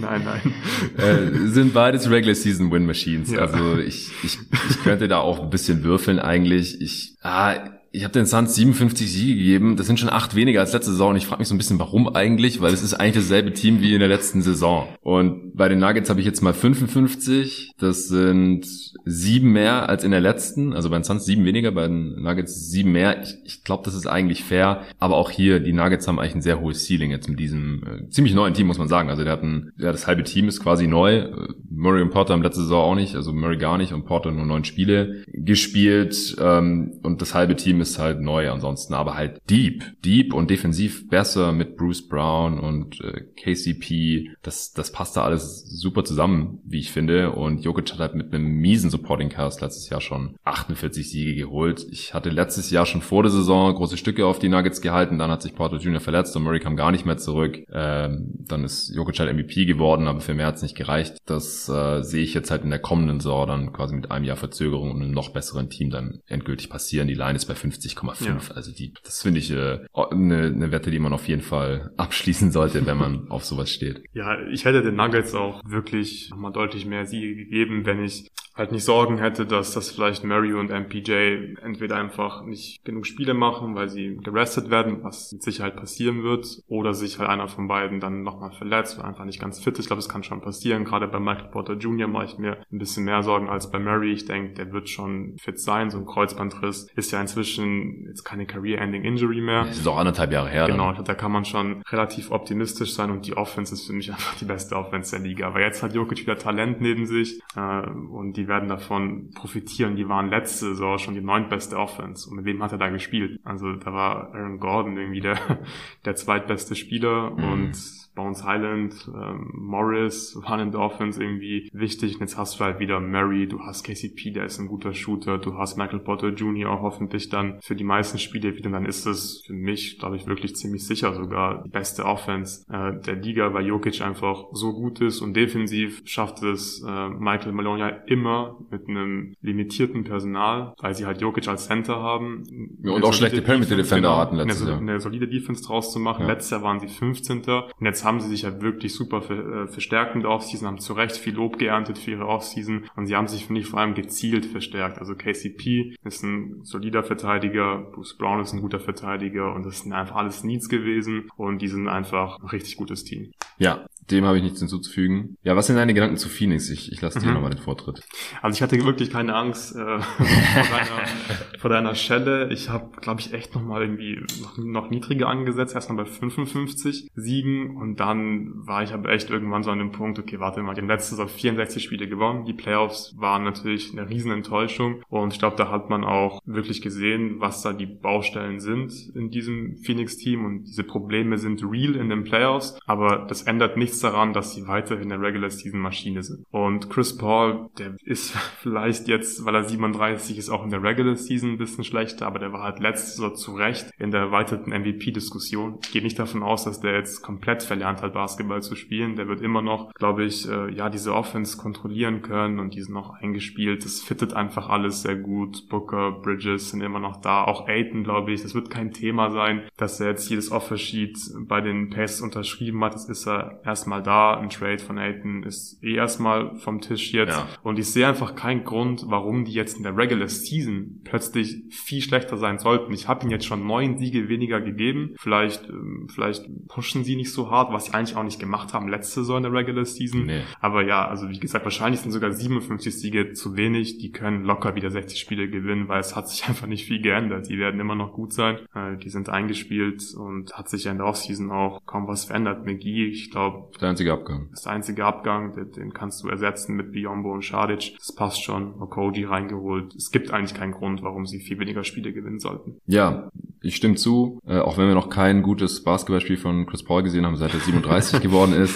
nein, nein. Äh, sind beides Regular Season Win Machines. Ja. Also ich, ich ich könnte da auch ein bisschen würfeln eigentlich. Ich, ah, ich habe den Suns 57 Siege gegeben. Das sind schon acht weniger als letzte Saison. Und ich frage mich so ein bisschen, warum eigentlich? Weil es ist eigentlich dasselbe Team wie in der letzten Saison. Und bei den Nuggets habe ich jetzt mal 55. Das sind sieben mehr als in der letzten. Also bei den Suns sieben weniger, bei den Nuggets sieben mehr. Ich, ich glaube, das ist eigentlich fair. Aber auch hier, die Nuggets haben eigentlich ein sehr hohes Ceiling jetzt mit diesem äh, ziemlich neuen Team, muss man sagen. Also der hat ein, ja, das halbe Team ist quasi neu. Murray und Porter haben letzte Saison auch nicht. Also Murray gar nicht und Porter nur neun Spiele gespielt. Ähm, und das halbe Team ist halt neu ansonsten, aber halt deep, deep und defensiv besser mit Bruce Brown und äh, KCP. Das, das passt da alles super zusammen, wie ich finde. Und Jokic hat halt mit einem miesen Supporting Cast letztes Jahr schon 48 Siege geholt. Ich hatte letztes Jahr schon vor der Saison große Stücke auf die Nuggets gehalten. Dann hat sich Porter Jr. verletzt und Murray kam gar nicht mehr zurück. Ähm, dann ist Jokic halt MVP geworden, aber für mehr hat es nicht gereicht. Das äh, sehe ich jetzt halt in der kommenden Saison dann quasi mit einem Jahr Verzögerung und einem noch besseren Team dann endgültig passieren. Die Line ist bei 50 50,5. Ja. Also die, das finde ich äh, eine, eine Wette, die man auf jeden Fall abschließen sollte, wenn man auf sowas steht. Ja, ich hätte den Nuggets auch wirklich nochmal deutlich mehr Siege gegeben, wenn ich halt nicht Sorgen hätte, dass das vielleicht Murray und MPJ entweder einfach nicht genug Spiele machen, weil sie gerestet werden, was mit Sicherheit passieren wird, oder sich halt einer von beiden dann nochmal verletzt oder einfach nicht ganz fit ist. Ich glaube, es kann schon passieren. Gerade bei Michael Porter Jr. mache ich mir ein bisschen mehr Sorgen als bei Murray. Ich denke, der wird schon fit sein. So ein Kreuzbandriss ist ja inzwischen jetzt keine Career-Ending Injury mehr. Das ist auch anderthalb Jahre her. Genau, dann. da kann man schon relativ optimistisch sein und die Offense ist für mich einfach die beste Offense der Liga. Aber jetzt hat Jokic wieder Talent neben sich äh, und die die werden davon profitieren. Die waren letzte Saison schon die neuntbeste Offense. Und mit wem hat er da gespielt? Also da war Aaron Gordon irgendwie der, der zweitbeste Spieler mhm. und Bounce Highland, ähm, Morris waren in der Offense irgendwie wichtig. Und jetzt hast du halt wieder Murray, du hast KCP, der ist ein guter Shooter, du hast Michael Potter Jr. hoffentlich dann für die meisten Spiele wieder. Und dann ist es für mich, glaube ich, wirklich ziemlich sicher sogar die beste Offense äh, der Liga, weil Jokic einfach so gut ist und defensiv schafft es äh, Michael Malone ja immer mit einem limitierten Personal, weil sie halt Jokic als Center haben. Ja, und auch schlechte Perimeter Defender genau, hatten letztes eine, Jahr. Eine solide Defense draus zu machen. Ja. Letztes Jahr waren sie 15. Und jetzt haben sie sich ja wirklich super ver äh, verstärkt der Offseason, haben zu Recht viel Lob geerntet für ihre Offseason und sie haben sich, finde ich, vor allem gezielt verstärkt. Also KCP ist ein solider Verteidiger, Bruce Brown ist ein guter Verteidiger und das sind einfach alles Needs gewesen und die sind einfach ein richtig gutes Team. Ja, dem habe ich nichts hinzuzufügen. Ja, was sind deine Gedanken zu Phoenix? Ich, ich lasse dir mhm. nochmal den Vortritt. Also ich hatte wirklich keine Angst äh, vor, deiner, vor deiner Schelle. Ich habe, glaube ich, echt nochmal irgendwie noch, noch niedriger angesetzt. Erstmal bei 55 Siegen und dann war ich aber echt irgendwann so an dem Punkt, okay, warte mal, die haben letztes Jahr 64 Spiele gewonnen. Die Playoffs waren natürlich eine riesen Enttäuschung und ich glaube, da hat man auch wirklich gesehen, was da die Baustellen sind in diesem Phoenix-Team und diese Probleme sind real in den Playoffs, aber das ändert nichts daran, dass sie weiterhin eine Regular Season Maschine sind. Und Chris Paul, der ist vielleicht jetzt, weil er 37 ist, auch in der Regular Season ein bisschen schlechter, aber der war halt letztes Jahr zu Recht in der erweiterten MVP-Diskussion. Ich gehe nicht davon aus, dass der jetzt komplett verlernt hat, Basketball zu spielen. Der wird immer noch, glaube ich, äh, ja, diese Offense kontrollieren können und die sind noch eingespielt. Das fittet einfach alles sehr gut. Booker, Bridges sind immer noch da. Auch Aiton, glaube ich. Das wird kein Thema sein, dass er jetzt jedes Offersheet bei den Paces unterschrieben hat. Das ist er erstmal erstmal da. Ein Trade von Aiton ist eh erstmal vom Tisch jetzt. Ja. Und ich sehe einfach keinen Grund, warum die jetzt in der Regular Season plötzlich viel schlechter sein sollten. Ich habe ihnen jetzt schon neun Siege weniger gegeben. Vielleicht, ähm, vielleicht pushen sie nicht so hart, was sie eigentlich auch nicht gemacht haben letzte Saison in der Regular Season. Nee. Aber ja, also wie gesagt, wahrscheinlich sind sogar 57 Siege zu wenig. Die können locker wieder 60 Spiele gewinnen, weil es hat sich einfach nicht viel geändert. Die werden immer noch gut sein. Äh, die sind eingespielt und hat sich ja in der Offseason auch kaum was verändert. McGee, ich glaube, der einzige Abgang. Das ist der einzige Abgang, den, den kannst du ersetzen mit Biombo und Schadic. Das passt schon. Okoji reingeholt. Es gibt eigentlich keinen Grund, warum sie viel weniger Spiele gewinnen sollten. Ja, ich stimme zu. Äh, auch wenn wir noch kein gutes Basketballspiel von Chris Paul gesehen haben, seit er 37 geworden ist.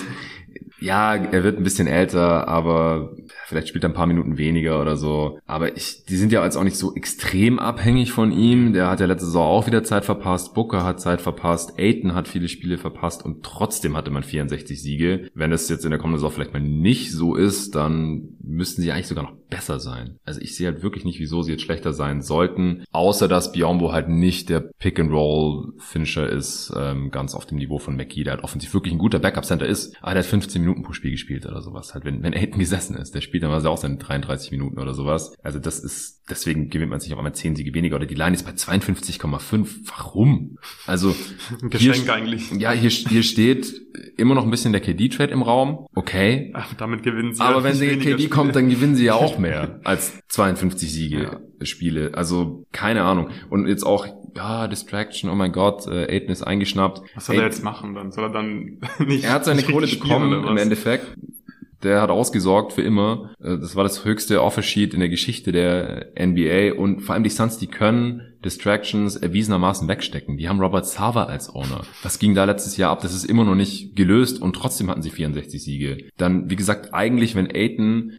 Ja, er wird ein bisschen älter, aber vielleicht spielt er ein paar Minuten weniger oder so. Aber ich, die sind ja jetzt auch nicht so extrem abhängig von ihm. Der hat ja letzte Saison auch wieder Zeit verpasst. Booker hat Zeit verpasst. Aiton hat viele Spiele verpasst und trotzdem hatte man 64 Siege. Wenn es jetzt in der kommenden Saison vielleicht mal nicht so ist, dann müssten sie eigentlich sogar noch besser sein. Also ich sehe halt wirklich nicht, wieso sie jetzt schlechter sein sollten. Außer dass Biombo halt nicht der Pick-and-Roll-Finisher ist, ähm, ganz auf dem Niveau von McKee, der halt offensiv wirklich ein guter Backup-Center ist. Aber der hat 15 Minuten pro Spiel gespielt oder sowas. Halt, wenn, wenn Aiton gesessen ist, der spielt dann auch seine 33 Minuten oder sowas. Also das ist, deswegen gewinnt man sich auf einmal 10 Siege weniger oder die Line ist bei 52,5. Warum? Also Geschenk hier, eigentlich. Ja, hier, hier steht immer noch ein bisschen der KD-Trade im Raum. Okay. Ach, damit gewinnen sie. Aber wenn der KD Spiele. kommt, dann gewinnen sie ja auch mehr als 52 Siege ja. Spiele. Also keine Ahnung. Und jetzt auch ja, Distraction, oh mein Gott, äh, Aiden ist eingeschnappt. Was soll Aiden, er jetzt machen dann? Soll er dann nicht Er hat seine Kohle bekommen im Endeffekt der hat ausgesorgt für immer. Äh, das war das höchste Offersheet in der Geschichte der NBA und vor allem die Suns, die können Distractions erwiesenermaßen wegstecken. Die haben Robert Sava als Owner. Was ging da letztes Jahr ab? Das ist immer noch nicht gelöst und trotzdem hatten sie 64 Siege. Dann, wie gesagt, eigentlich, wenn Aiton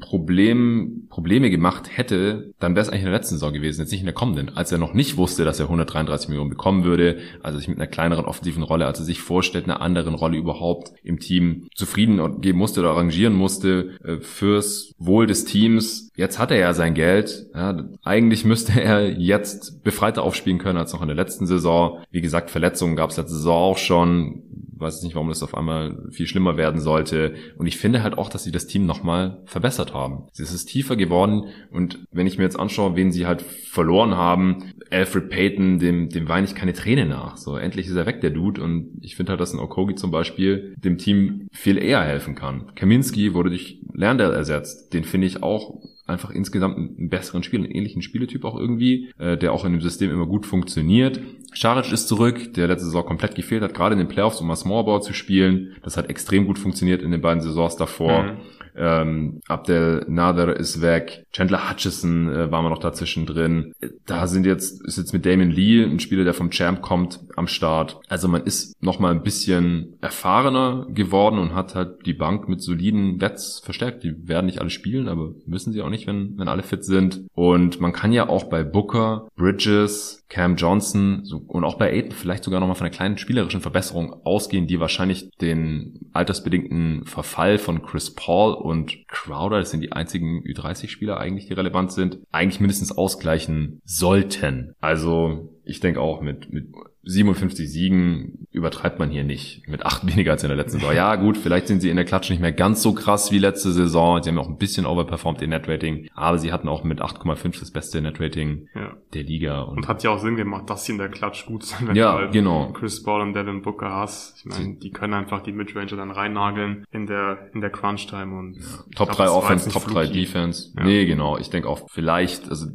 Problem, Probleme gemacht hätte, dann wäre es eigentlich in der letzten Saison gewesen, jetzt nicht in der kommenden. Als er noch nicht wusste, dass er 133 Millionen bekommen würde, also sich mit einer kleineren offensiven Rolle, als er sich vorstellt, einer anderen Rolle überhaupt im Team zufrieden geben musste oder arrangieren musste äh, fürs Wohl des Teams. Jetzt hat er ja sein Geld. Ja, eigentlich müsste er jetzt jetzt befreiter aufspielen können als noch in der letzten Saison. Wie gesagt, Verletzungen gab es letzte Saison auch schon. Weiß nicht, warum das auf einmal viel schlimmer werden sollte. Und ich finde halt auch, dass sie das Team nochmal verbessert haben. Es ist tiefer geworden und wenn ich mir jetzt anschaue, wen sie halt verloren haben, Alfred Payton, dem, dem weine ich keine Träne nach. So, endlich ist er weg, der Dude. Und ich finde halt, dass ein Okogi zum Beispiel dem Team viel eher helfen kann. Kaminski wurde durch Lerndale ersetzt. Den finde ich auch einfach insgesamt einen besseren Spiel, einen ähnlichen Spieletyp auch irgendwie, äh, der auch in dem System immer gut funktioniert. Scharic ist zurück, der letzte Saison komplett gefehlt hat, gerade in den Playoffs, um mal Smallball zu spielen. Das hat extrem gut funktioniert in den beiden Saisons davor. Mhm. Ähm, Abdel Nader ist weg. Chandler Hutchison äh, war mal noch dazwischen drin. Da sind jetzt, ist jetzt mit Damon Lee, ein Spieler, der vom Champ kommt, am Start. Also man ist noch mal ein bisschen erfahrener geworden und hat halt die Bank mit soliden Bets verstärkt. Die werden nicht alle spielen, aber müssen sie auch nicht, wenn, wenn alle fit sind. Und man kann ja auch bei Booker, Bridges, Cam Johnson so, und auch bei Aiden vielleicht sogar nochmal von einer kleinen spielerischen Verbesserung ausgehen, die wahrscheinlich den altersbedingten Verfall von Chris Paul und Crowder, das sind die einzigen Ü30-Spieler eigentlich, die relevant sind, eigentlich mindestens ausgleichen sollten. Also ich denke auch mit, mit 57 Siegen übertreibt man hier nicht. Mit acht weniger als in der letzten Saison. Ja, gut, vielleicht sind sie in der Klatsch nicht mehr ganz so krass wie letzte Saison. Sie haben auch ein bisschen overperformed ihr Netrating. Aber sie hatten auch mit 8,5 das beste Netrating ja. der Liga. Und, und, hat ja auch Sinn gemacht, dass sie in der Klatsch gut sind. Wenn ja, du halt genau. Chris Paul und Devin Booker hast. Ich meine, die können einfach die Midranger dann reinnageln in der, in der Crunch-Time und ja. Top 3 Offense, Top 3 Defense. Ja. Nee, genau. Ich denke auch vielleicht, also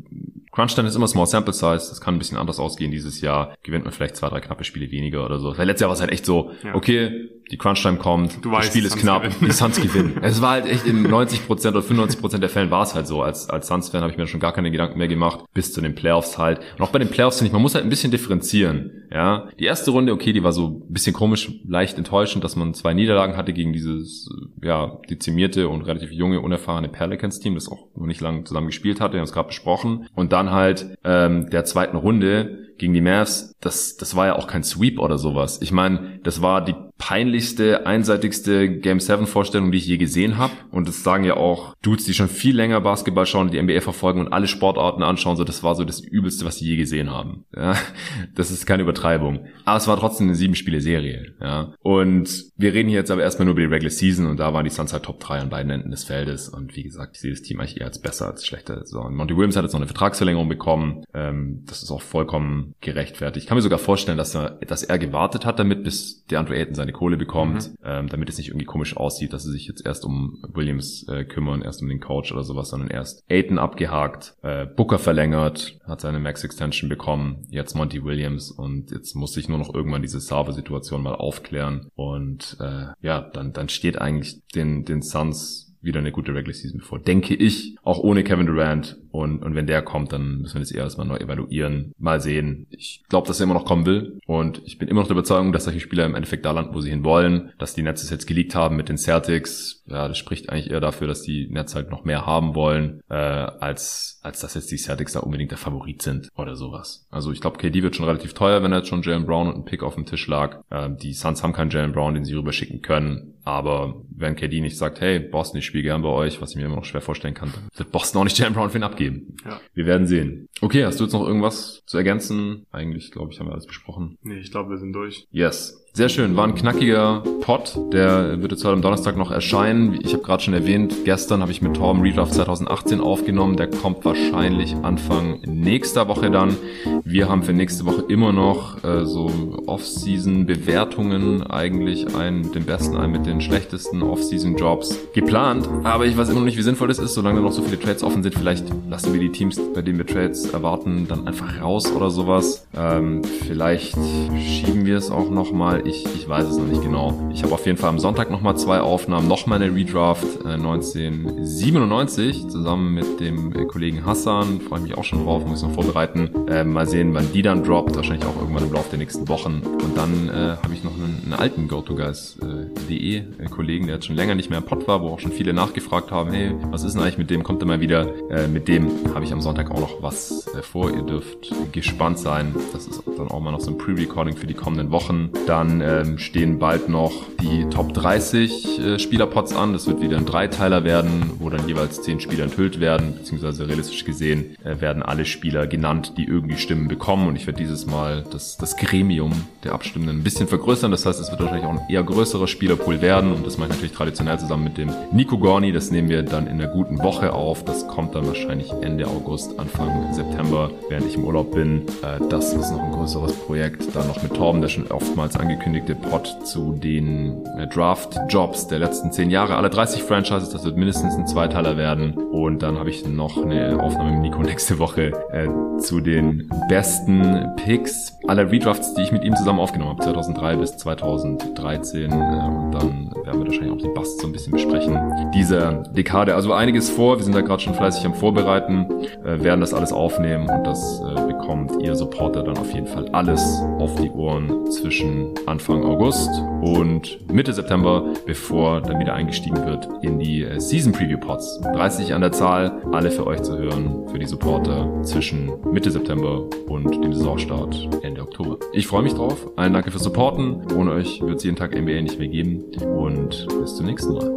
Crunch-Time ist immer Small Sample Size. Das kann ein bisschen anders ausgehen dieses Jahr. Gewinnt man vielleicht zwei, drei knappe Spiele weniger oder so. Weil letztes Jahr war es halt echt so, ja. okay, die Crunch-Time kommt, du das weißt, Spiel ist knapp, gewinnen. die Suns gewinnen. es war halt echt in 90% oder 95% der Fällen war es halt so. Als, als Suns-Fan habe ich mir schon gar keine Gedanken mehr gemacht, bis zu den Playoffs halt. Und auch bei den Playoffs finde ich, man muss halt ein bisschen differenzieren. Ja, Die erste Runde, okay, die war so ein bisschen komisch, leicht enttäuschend, dass man zwei Niederlagen hatte gegen dieses, ja, dezimierte und relativ junge, unerfahrene Pelicans-Team, das auch noch nicht lange zusammen gespielt hatte, wir haben es gerade besprochen. Und dann halt ähm, der zweiten Runde gegen die Mavs, das, das war ja auch kein Sweep oder sowas. Ich meine, das war die peinlichste, einseitigste Game 7 Vorstellung, die ich je gesehen habe. Und das sagen ja auch Dudes, die schon viel länger Basketball schauen, die NBA verfolgen und alle Sportarten anschauen. So, das war so das Übelste, was sie je gesehen haben. Ja, das ist keine Übertreibung. Aber es war trotzdem eine sieben Spiele Serie. Ja, und wir reden hier jetzt aber erstmal nur über die Regular Season und da waren die Suns halt Top 3 an beiden Enden des Feldes. Und wie gesagt, ich sehe das Team eigentlich eher als besser als schlechter. So, und Monty Williams hat jetzt noch eine Vertragsverlängerung bekommen. Ähm, das ist auch vollkommen gerechtfertigt. Ich kann mir sogar vorstellen, dass er, dass er gewartet hat damit, bis der Andrew Ayton seine seine Kohle bekommt, mhm. ähm, damit es nicht irgendwie komisch aussieht, dass sie sich jetzt erst um Williams äh, kümmern, erst um den Coach oder sowas, sondern erst Aiton abgehakt, äh, Booker verlängert, hat seine Max Extension bekommen, jetzt Monty Williams und jetzt muss sich nur noch irgendwann diese Server-Situation mal aufklären und äh, ja, dann, dann steht eigentlich den, den Suns wieder eine gute Regular Season bevor, denke ich, auch ohne Kevin Durant und, und wenn der kommt, dann müssen wir das eher erstmal neu evaluieren. Mal sehen. Ich glaube, dass er immer noch kommen will. Und ich bin immer noch der Überzeugung, dass solche Spieler im Endeffekt da landen, wo sie hin wollen. Dass die Nets jetzt geleakt haben mit den Celtics. Ja, das spricht eigentlich eher dafür, dass die Nets halt noch mehr haben wollen, äh, als, als dass jetzt die Celtics da unbedingt der Favorit sind oder sowas. Also ich glaube, KD wird schon relativ teuer, wenn er jetzt schon Jalen Brown und ein Pick auf dem Tisch lag. Äh, die Suns haben keinen Jalen Brown, den sie rüberschicken können. Aber wenn KD nicht sagt, hey, Boston, ich spiele gern bei euch, was ich mir immer noch schwer vorstellen kann, dann wird Boston auch nicht Jalen Brown für ihn abgeben. Ja. Wir werden sehen. Okay, hast du jetzt noch irgendwas zu ergänzen? Eigentlich, glaube ich, haben wir alles besprochen. Nee, ich glaube, wir sind durch. Yes. Sehr schön, war ein knackiger Pod. Der wird jetzt heute am Donnerstag noch erscheinen. Ich habe gerade schon erwähnt, gestern habe ich mit Torben Redraft 2018 aufgenommen. Der kommt wahrscheinlich Anfang nächster Woche dann. Wir haben für nächste Woche immer noch äh, so Off-Season-Bewertungen eigentlich einen, den besten, einen mit den schlechtesten Off-Season-Jobs geplant. Aber ich weiß immer noch nicht, wie sinnvoll das ist, solange noch so viele Trades offen sind. Vielleicht lassen wir die Teams, bei denen wir Trades erwarten, dann einfach raus oder sowas. Ähm, vielleicht schieben wir es auch nochmal ich, ich weiß es noch nicht genau. Ich habe auf jeden Fall am Sonntag nochmal zwei Aufnahmen, nochmal eine Redraft äh, 1997 zusammen mit dem äh, Kollegen Hassan. Freue mich auch schon drauf, muss noch vorbereiten. Äh, mal sehen, wann die dann droppt. Wahrscheinlich auch irgendwann im Laufe der nächsten Wochen. Und dann äh, habe ich noch einen, einen alten GoToGuys.de äh, äh, Kollegen, der jetzt schon länger nicht mehr im Pod war, wo auch schon viele nachgefragt haben, hey, was ist denn eigentlich mit dem? Kommt er mal wieder? Mit dem habe ich am Sonntag auch noch was vor. Ihr dürft gespannt sein. Das ist dann auch mal noch so ein Pre-Recording für die kommenden Wochen. Dann ähm, stehen bald noch die Top 30 äh, Spielerpots an. Das wird wieder ein Dreiteiler werden, wo dann jeweils 10 Spieler enthüllt werden, beziehungsweise realistisch gesehen äh, werden alle Spieler genannt, die irgendwie Stimmen bekommen. Und ich werde dieses Mal das, das Gremium der Abstimmenden ein bisschen vergrößern. Das heißt, es wird wahrscheinlich auch ein eher größerer Spielerpool werden. Und das mache ich natürlich traditionell zusammen mit dem Nico Gorni. Das nehmen wir dann in einer guten Woche auf. Das kommt dann wahrscheinlich Ende August, Anfang September, während ich im Urlaub bin. Äh, das ist noch ein größeres Projekt. Dann noch mit Torben, der schon oftmals angekündigt angekündigte Pod zu den äh, Draft-Jobs der letzten zehn Jahre. Alle 30 Franchises, das wird mindestens ein Zweiteiler werden. Und dann habe ich noch eine Aufnahme mit Nico nächste Woche äh, zu den besten Picks aller Redrafts, die ich mit ihm zusammen aufgenommen habe, 2003 bis 2013. Äh, und dann werden wir wahrscheinlich auch die Busts so ein bisschen besprechen. Diese Dekade, also einiges vor, wir sind da gerade schon fleißig am Vorbereiten, äh, werden das alles aufnehmen und das äh, bekommt ihr Supporter dann auf jeden Fall alles auf die Ohren zwischen Anfang August und Mitte September, bevor dann wieder eingestiegen wird in die äh, Season Preview Pods. 30 an der Zahl, alle für euch zu hören, für die Supporter zwischen Mitte September und dem Saisonstart Ende Oktober. Ich freue mich drauf. Allen Danke fürs Supporten. Ohne euch wird es jeden Tag NBA nicht mehr geben. Und bis zum nächsten Mal.